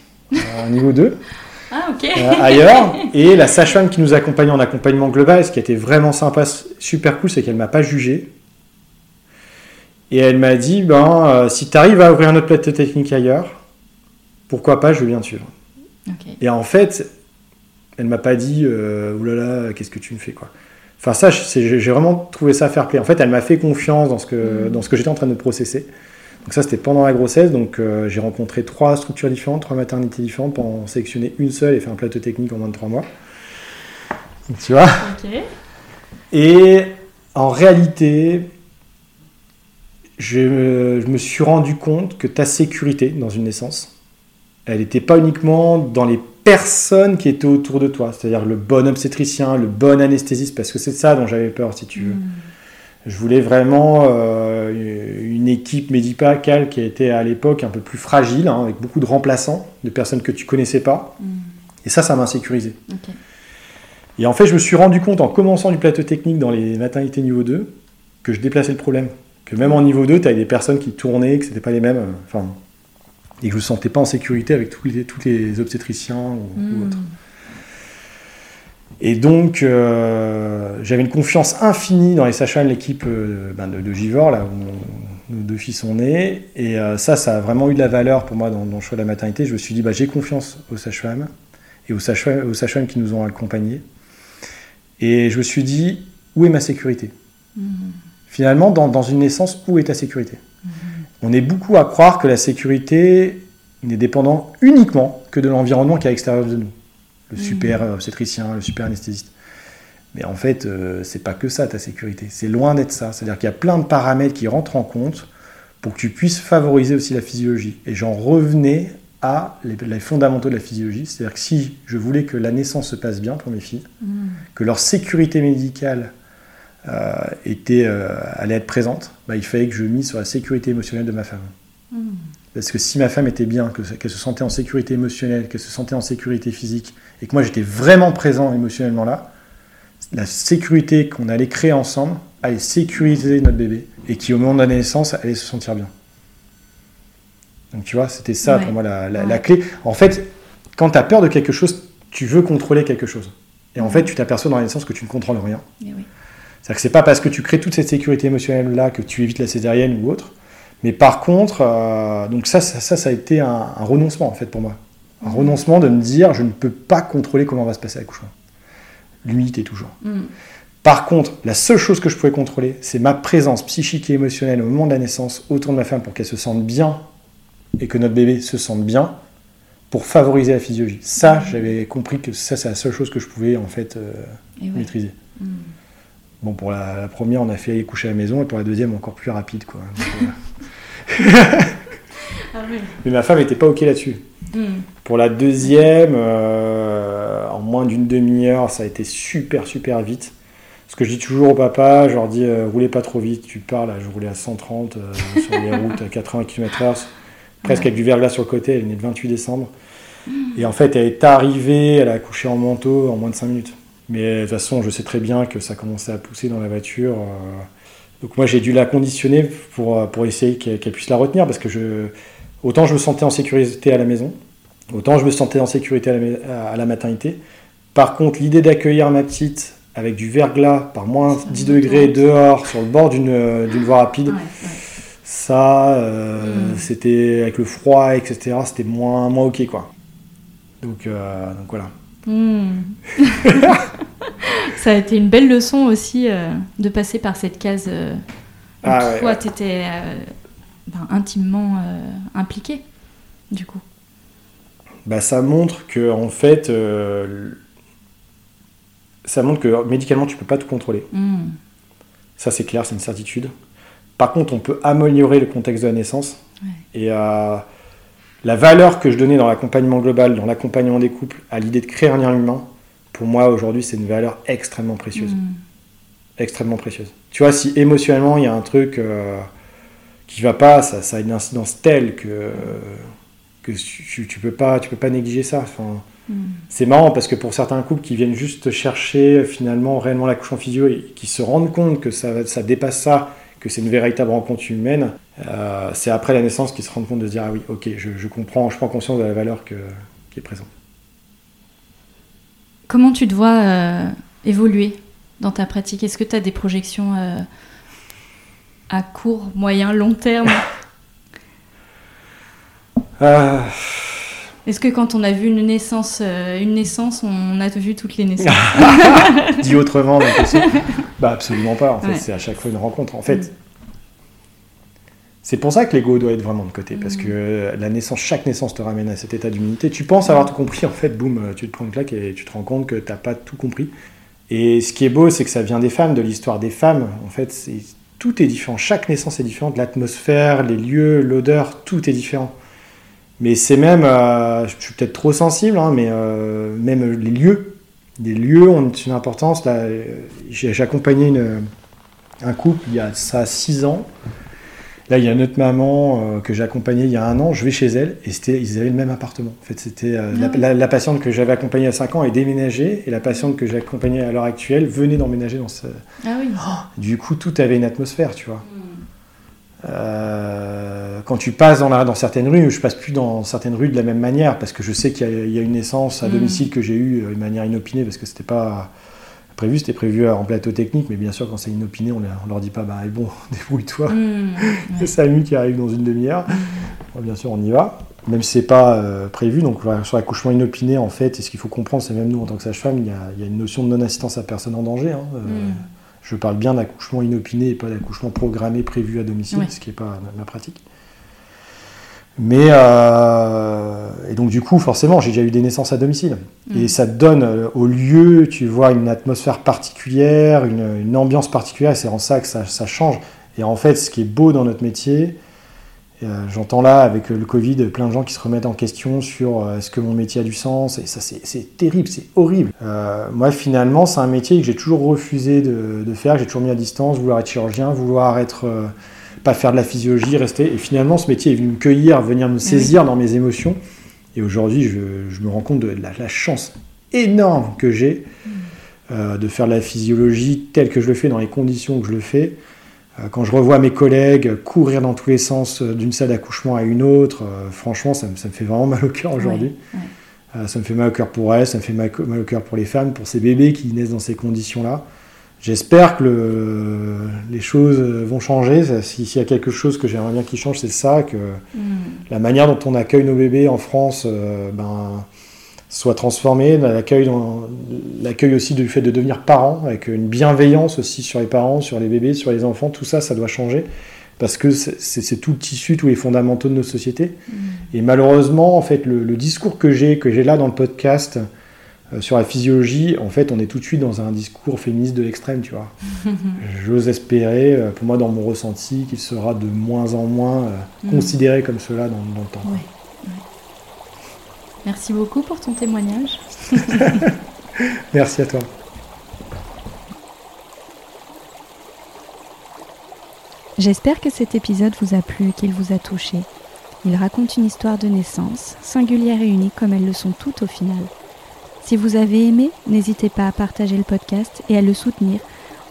un niveau 2. Ah, ailleurs. Et la sage-femme qui nous accompagnait en accompagnement global, ce qui était vraiment sympa, super cool, c'est qu'elle m'a pas jugé. Et elle m'a dit, ben, si tu arrives à ouvrir un autre plateau technique ailleurs, pourquoi pas, je bien te suivre. Et en fait, elle m'a pas dit, euh, oulala, qu'est-ce que tu me fais, quoi? Enfin, ça, j'ai vraiment trouvé ça fair play. En fait, elle m'a fait confiance dans ce que, mm. dans ce que j'étais en train de processer. Donc ça, c'était pendant la grossesse. Donc euh, j'ai rencontré trois structures différentes, trois maternités différentes pour en sélectionner une seule et faire un plateau technique en moins de trois mois. tu vois Et en réalité, je, je, me suis rendu compte que ta sécurité dans une naissance, elle n'était pas uniquement dans les personnes qui étaient autour de toi, c'est-à-dire le bon obstétricien, le bon anesthésiste, parce que c'est ça dont j'avais peur, si tu veux. Mm. Je voulais vraiment euh, une équipe médicale qui était à l'époque un peu plus fragile, hein, avec beaucoup de remplaçants, de personnes que tu connaissais pas. Mm. Et ça, ça m'a sécurisé. Et en fait, je me suis rendu compte en commençant du plateau technique dans les maternités niveau 2 que je déplaçais le problème. Que même en niveau 2, tu avais des personnes qui tournaient, que ce n'était pas les mêmes. Euh, enfin, et que je ne me sentais pas en sécurité avec tous les, tous les obstétriciens ou, mm. autres. Et donc, euh, j'avais une confiance infinie dans les sages-femmes, l'équipe euh, ben, de, de, Givor, là où nos deux filles sont nées. Et euh, ça, ça a vraiment eu de la valeur pour moi dans, le choix de la maternité. Je me suis dit, bah, j'ai confiance aux sages-femmes et aux sages-femmes qui nous ont accompagnés. Et je me suis dit, où est ma sécurité? Mm-hmm. Finalement, dans, une naissance, où est ta sécurité? Mm-hmm. On est beaucoup à croire que la sécurité n'est dépendant uniquement que de l'environnement qui est à l'extérieur de nous le super mhm. obstétricien, le super anesthésiste. Mais en fait, euh, c'est pas que ça ta sécurité. C'est loin d'être ça. C'est-à-dire qu'il y a plein de paramètres qui rentrent en compte pour que tu puisses favoriser aussi la physiologie. Et j'en revenais à les, fondamentaux de la physiologie. C'est-à-dire que si je voulais que la naissance se passe bien pour mes filles, mhm. que leur sécurité médicale était, euh, allait être présente, bah, il fallait que je mise sur la sécurité émotionnelle de ma femme. Mhm. Parce que si ma femme était bien, qu'elle se sentait en sécurité émotionnelle, qu'elle se sentait en sécurité physique, et que moi j'étais vraiment présent émotionnellement là, la sécurité qu'on allait créer ensemble allait sécuriser notre bébé, et qui au moment de la naissance allait se sentir bien. Donc tu vois, c'était ça pour moi la, clé. En fait, quand tu as peur de quelque chose, tu veux contrôler quelque chose. Et en fait, tu t'aperçois dans la naissance que tu ne contrôles rien. C'est-à-dire que c'est pas parce que tu crées toute cette sécurité émotionnelle là que tu évites la césarienne ou autre mais par contre, euh, donc ça, ça, ça, a été un, renoncement en fait pour moi. Un mm. renoncement de me dire, je ne peux pas contrôler comment va se passer l'accouchement. L'humilité toujours. Mm. Par contre, la seule chose que je pouvais contrôler, c'est ma présence psychique et émotionnelle au moment de la naissance autour de ma femme pour qu'elle se sente bien et que notre bébé se sente bien pour favoriser la physiologie. Ça, mm. j'avais compris que ça, c'est la seule chose que je pouvais en fait euh, maîtriser. Bon, pour la, première, on a fait aller coucher à la maison, et pour la deuxième, encore plus rapide, quoi. Ah Mais ma femme n'était pas OK là-dessus. Hmm. Pour la deuxième, euh, en moins d'une demi-heure, ça a été super, super vite. Ce que je dis toujours au papa, je leur dis euh, roulez pas trop vite, tu parles, je roulais à 130 euh, sur les routes à 80 km/h, presque avec du verglas sur le côté, elle est née le 28 décembre. Hmm. Et en fait, elle est arrivée, elle a accouché en manteau en moins de 5 minutes. Mais de toute façon, je sais très bien que ça commençait à pousser dans la voiture. Donc moi j'ai dû la conditionner pour, euh, pour essayer qu'elle puisse la retenir parce que je, autant je me sentais en sécurité à la maison, autant je me sentais en sécurité à la, maternité. Par contre l'idée d'accueillir ma petite avec du verglas par moins 10 degrés dehors sur le bord d'une euh, voie rapide, ça euh, mm. c'était avec le froid etc c'était moins, moins ok quoi. Donc, donc voilà. Mm. ça a été une belle leçon aussi euh, de passer par cette case euh, où ah toi, tu étais euh, ben, intimement impliqué, du coup. Bah, ça montre que, en fait, ça montre que médicalement, tu peux pas tout contrôler. Hmm. Ça, c'est clair, c'est une certitude. Par contre, on peut améliorer le contexte de la naissance. Et la valeur que je donnais dans l'accompagnement global, dans l'accompagnement des couples, à l'idée de créer un lien humain, pour moi aujourd'hui c'est une valeur extrêmement précieuse. Mm. Extrêmement précieuse. Tu vois, si émotionnellement il y a un truc euh, qui va pas, ça, a une incidence telle que que tu, tu peux pas, tu peux pas négliger ça. Enfin, C'est marrant parce que pour certains couples qui viennent juste chercher finalement réellement l'accouchement physio et qui se rendent compte que ça, ça dépasse ça, que c'est une véritable rencontre humaine, euh, c'est après la naissance qu'ils se rendent compte de se dire ah oui, ok, je, je comprends, je prends conscience de la valeur que, qui est présente. Comment tu te vois euh, évoluer dans ta pratique? Est-ce que tu as des projections euh, à court, moyen, long terme? Est-ce que quand on a vu une naissance, une naissance, on a vu toutes les naissances? Dit autrement, bah absolument pas. En fait, Ouais. c'est à chaque fois une rencontre. En fait, Mm. C'est pour ça que l'ego doit être vraiment de côté, parce Mm. que la naissance, chaque naissance te ramène à cet état d'humilité. Tu penses avoir tout compris, en fait, boum, tu te prends une claque et tu te rends compte que t'as pas tout compris. Et ce qui est beau, c'est que ça vient des femmes, de l'histoire des femmes. En fait, c'est tout est différent. Chaque naissance est différente. L'atmosphère, les lieux, l'odeur, tout est différent. Mais c'est même, euh, je suis peut-être trop sensible, hein, mais euh, même les lieux, les lieux ont une importance. Là, euh, j'ai j'ai accompagné une- un couple il y a ça six ans. Là, il y a une autre maman euh, que j'ai accompagnée il y a un an. Je vais chez elle et ils avaient le même appartement. En fait, c'était euh, la, Ah. la- la patiente que j'avais accompagnée il y a cinq ans est déménagée et la patiente que j'ai accompagnée à l'heure actuelle venait d'emménager dans ce. Ah oui. Du coup, tout avait une atmosphère, tu vois. Euh, quand tu passes dans, la, dans certaines rues, je passe plus dans certaines rues de la même manière parce que je sais qu'il y, a- il y a une naissance à Mm. domicile que j'ai eue de manière inopinée parce que c'était pas prévu, c'était prévu en plateau technique, mais bien sûr quand c'est inopiné, on, leur- on leur dit pas bah bon, débrouille-toi, Mm. c'est Samu qui arrive dans une demi-heure. Bon, bien sûr, on y va, même si c'est pas euh, prévu. Donc sur l'accouchement inopiné, en fait, et ce qu'il faut comprendre, c'est même nous en tant que sage-femme, il y a, il y a une notion de non-assistance à personne en danger. hein. Euh, Mm. Je parle bien d'accouchement inopiné et pas d'accouchement programmé, prévu à domicile, Ouais. ce qui n'est pas ma pratique. Mais euh, et donc du coup, forcément, j'ai déjà eu des naissances à domicile. Mm. Et ça te donne euh, au lieu, tu vois, une atmosphère particulière, une, une ambiance particulière, et c'est en ça que ça, ça change. Et en fait, ce qui est beau dans notre métier, euh, j'entends là avec le Covid plein de gens qui se remettent en question sur est-ce que mon métier a du sens, et ça c'est terrible, c'est horrible. Moi finalement, c'est un métier que j'ai toujours refusé de, de faire, j'ai toujours mis à distance, vouloir être chirurgien, vouloir être pas faire de la physiologie, rester. Et finalement, ce métier est venu me cueillir, venir me saisir dans mes émotions. Et aujourd'hui, je, je me rends compte de la, la chance énorme que j'ai euh, de faire de la physiologie telle que je le fais, dans les conditions que je le fais. Euh, quand je revois mes collègues courir dans tous les sens euh, d'une salle d'accouchement à une autre, euh, franchement, ça me, ça me fait vraiment mal au cœur aujourd'hui. Ça me fait mal au cœur pour elles, ça me fait mal, mal au cœur pour les femmes, pour ces bébés qui naissent dans ces conditions-là. J'espère que le- les choses vont changer. Si- S'il y a quelque chose que j'aimerais bien qu'il change, c'est ça, que Mm. la manière dont on accueille nos bébés en France euh, ben, soit transformée, l'accueil aussi du fait de devenir parent, avec une bienveillance aussi sur les parents, sur les bébés, sur les enfants, tout ça, ça doit changer, parce que c'est tout le tissu, tous les fondamentaux de nos sociétés. Et malheureusement, en fait, le, le discours que j'ai, que j'ai là dans le podcast sur la physiologie, en fait, on est tout de suite dans un discours féministe de l'extrême, tu vois. J'ose espérer, euh, pour moi, dans mon ressenti, qu'il sera de moins en moins euh, Mhm. considéré comme cela dans, dans le temps. Ouais, ouais. Merci beaucoup pour ton témoignage. Merci à toi. J'espère que cet épisode vous a plu, qu'il vous a touché. Il raconte une histoire de naissance, singulière et unique comme elles le sont toutes au final. Si vous avez aimé, n'hésitez pas à partager le podcast et à le soutenir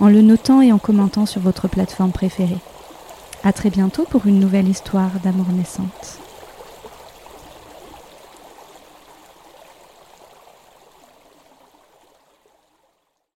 en le notant et en commentant sur votre plateforme préférée. À très bientôt pour une nouvelle histoire d'amour naissante.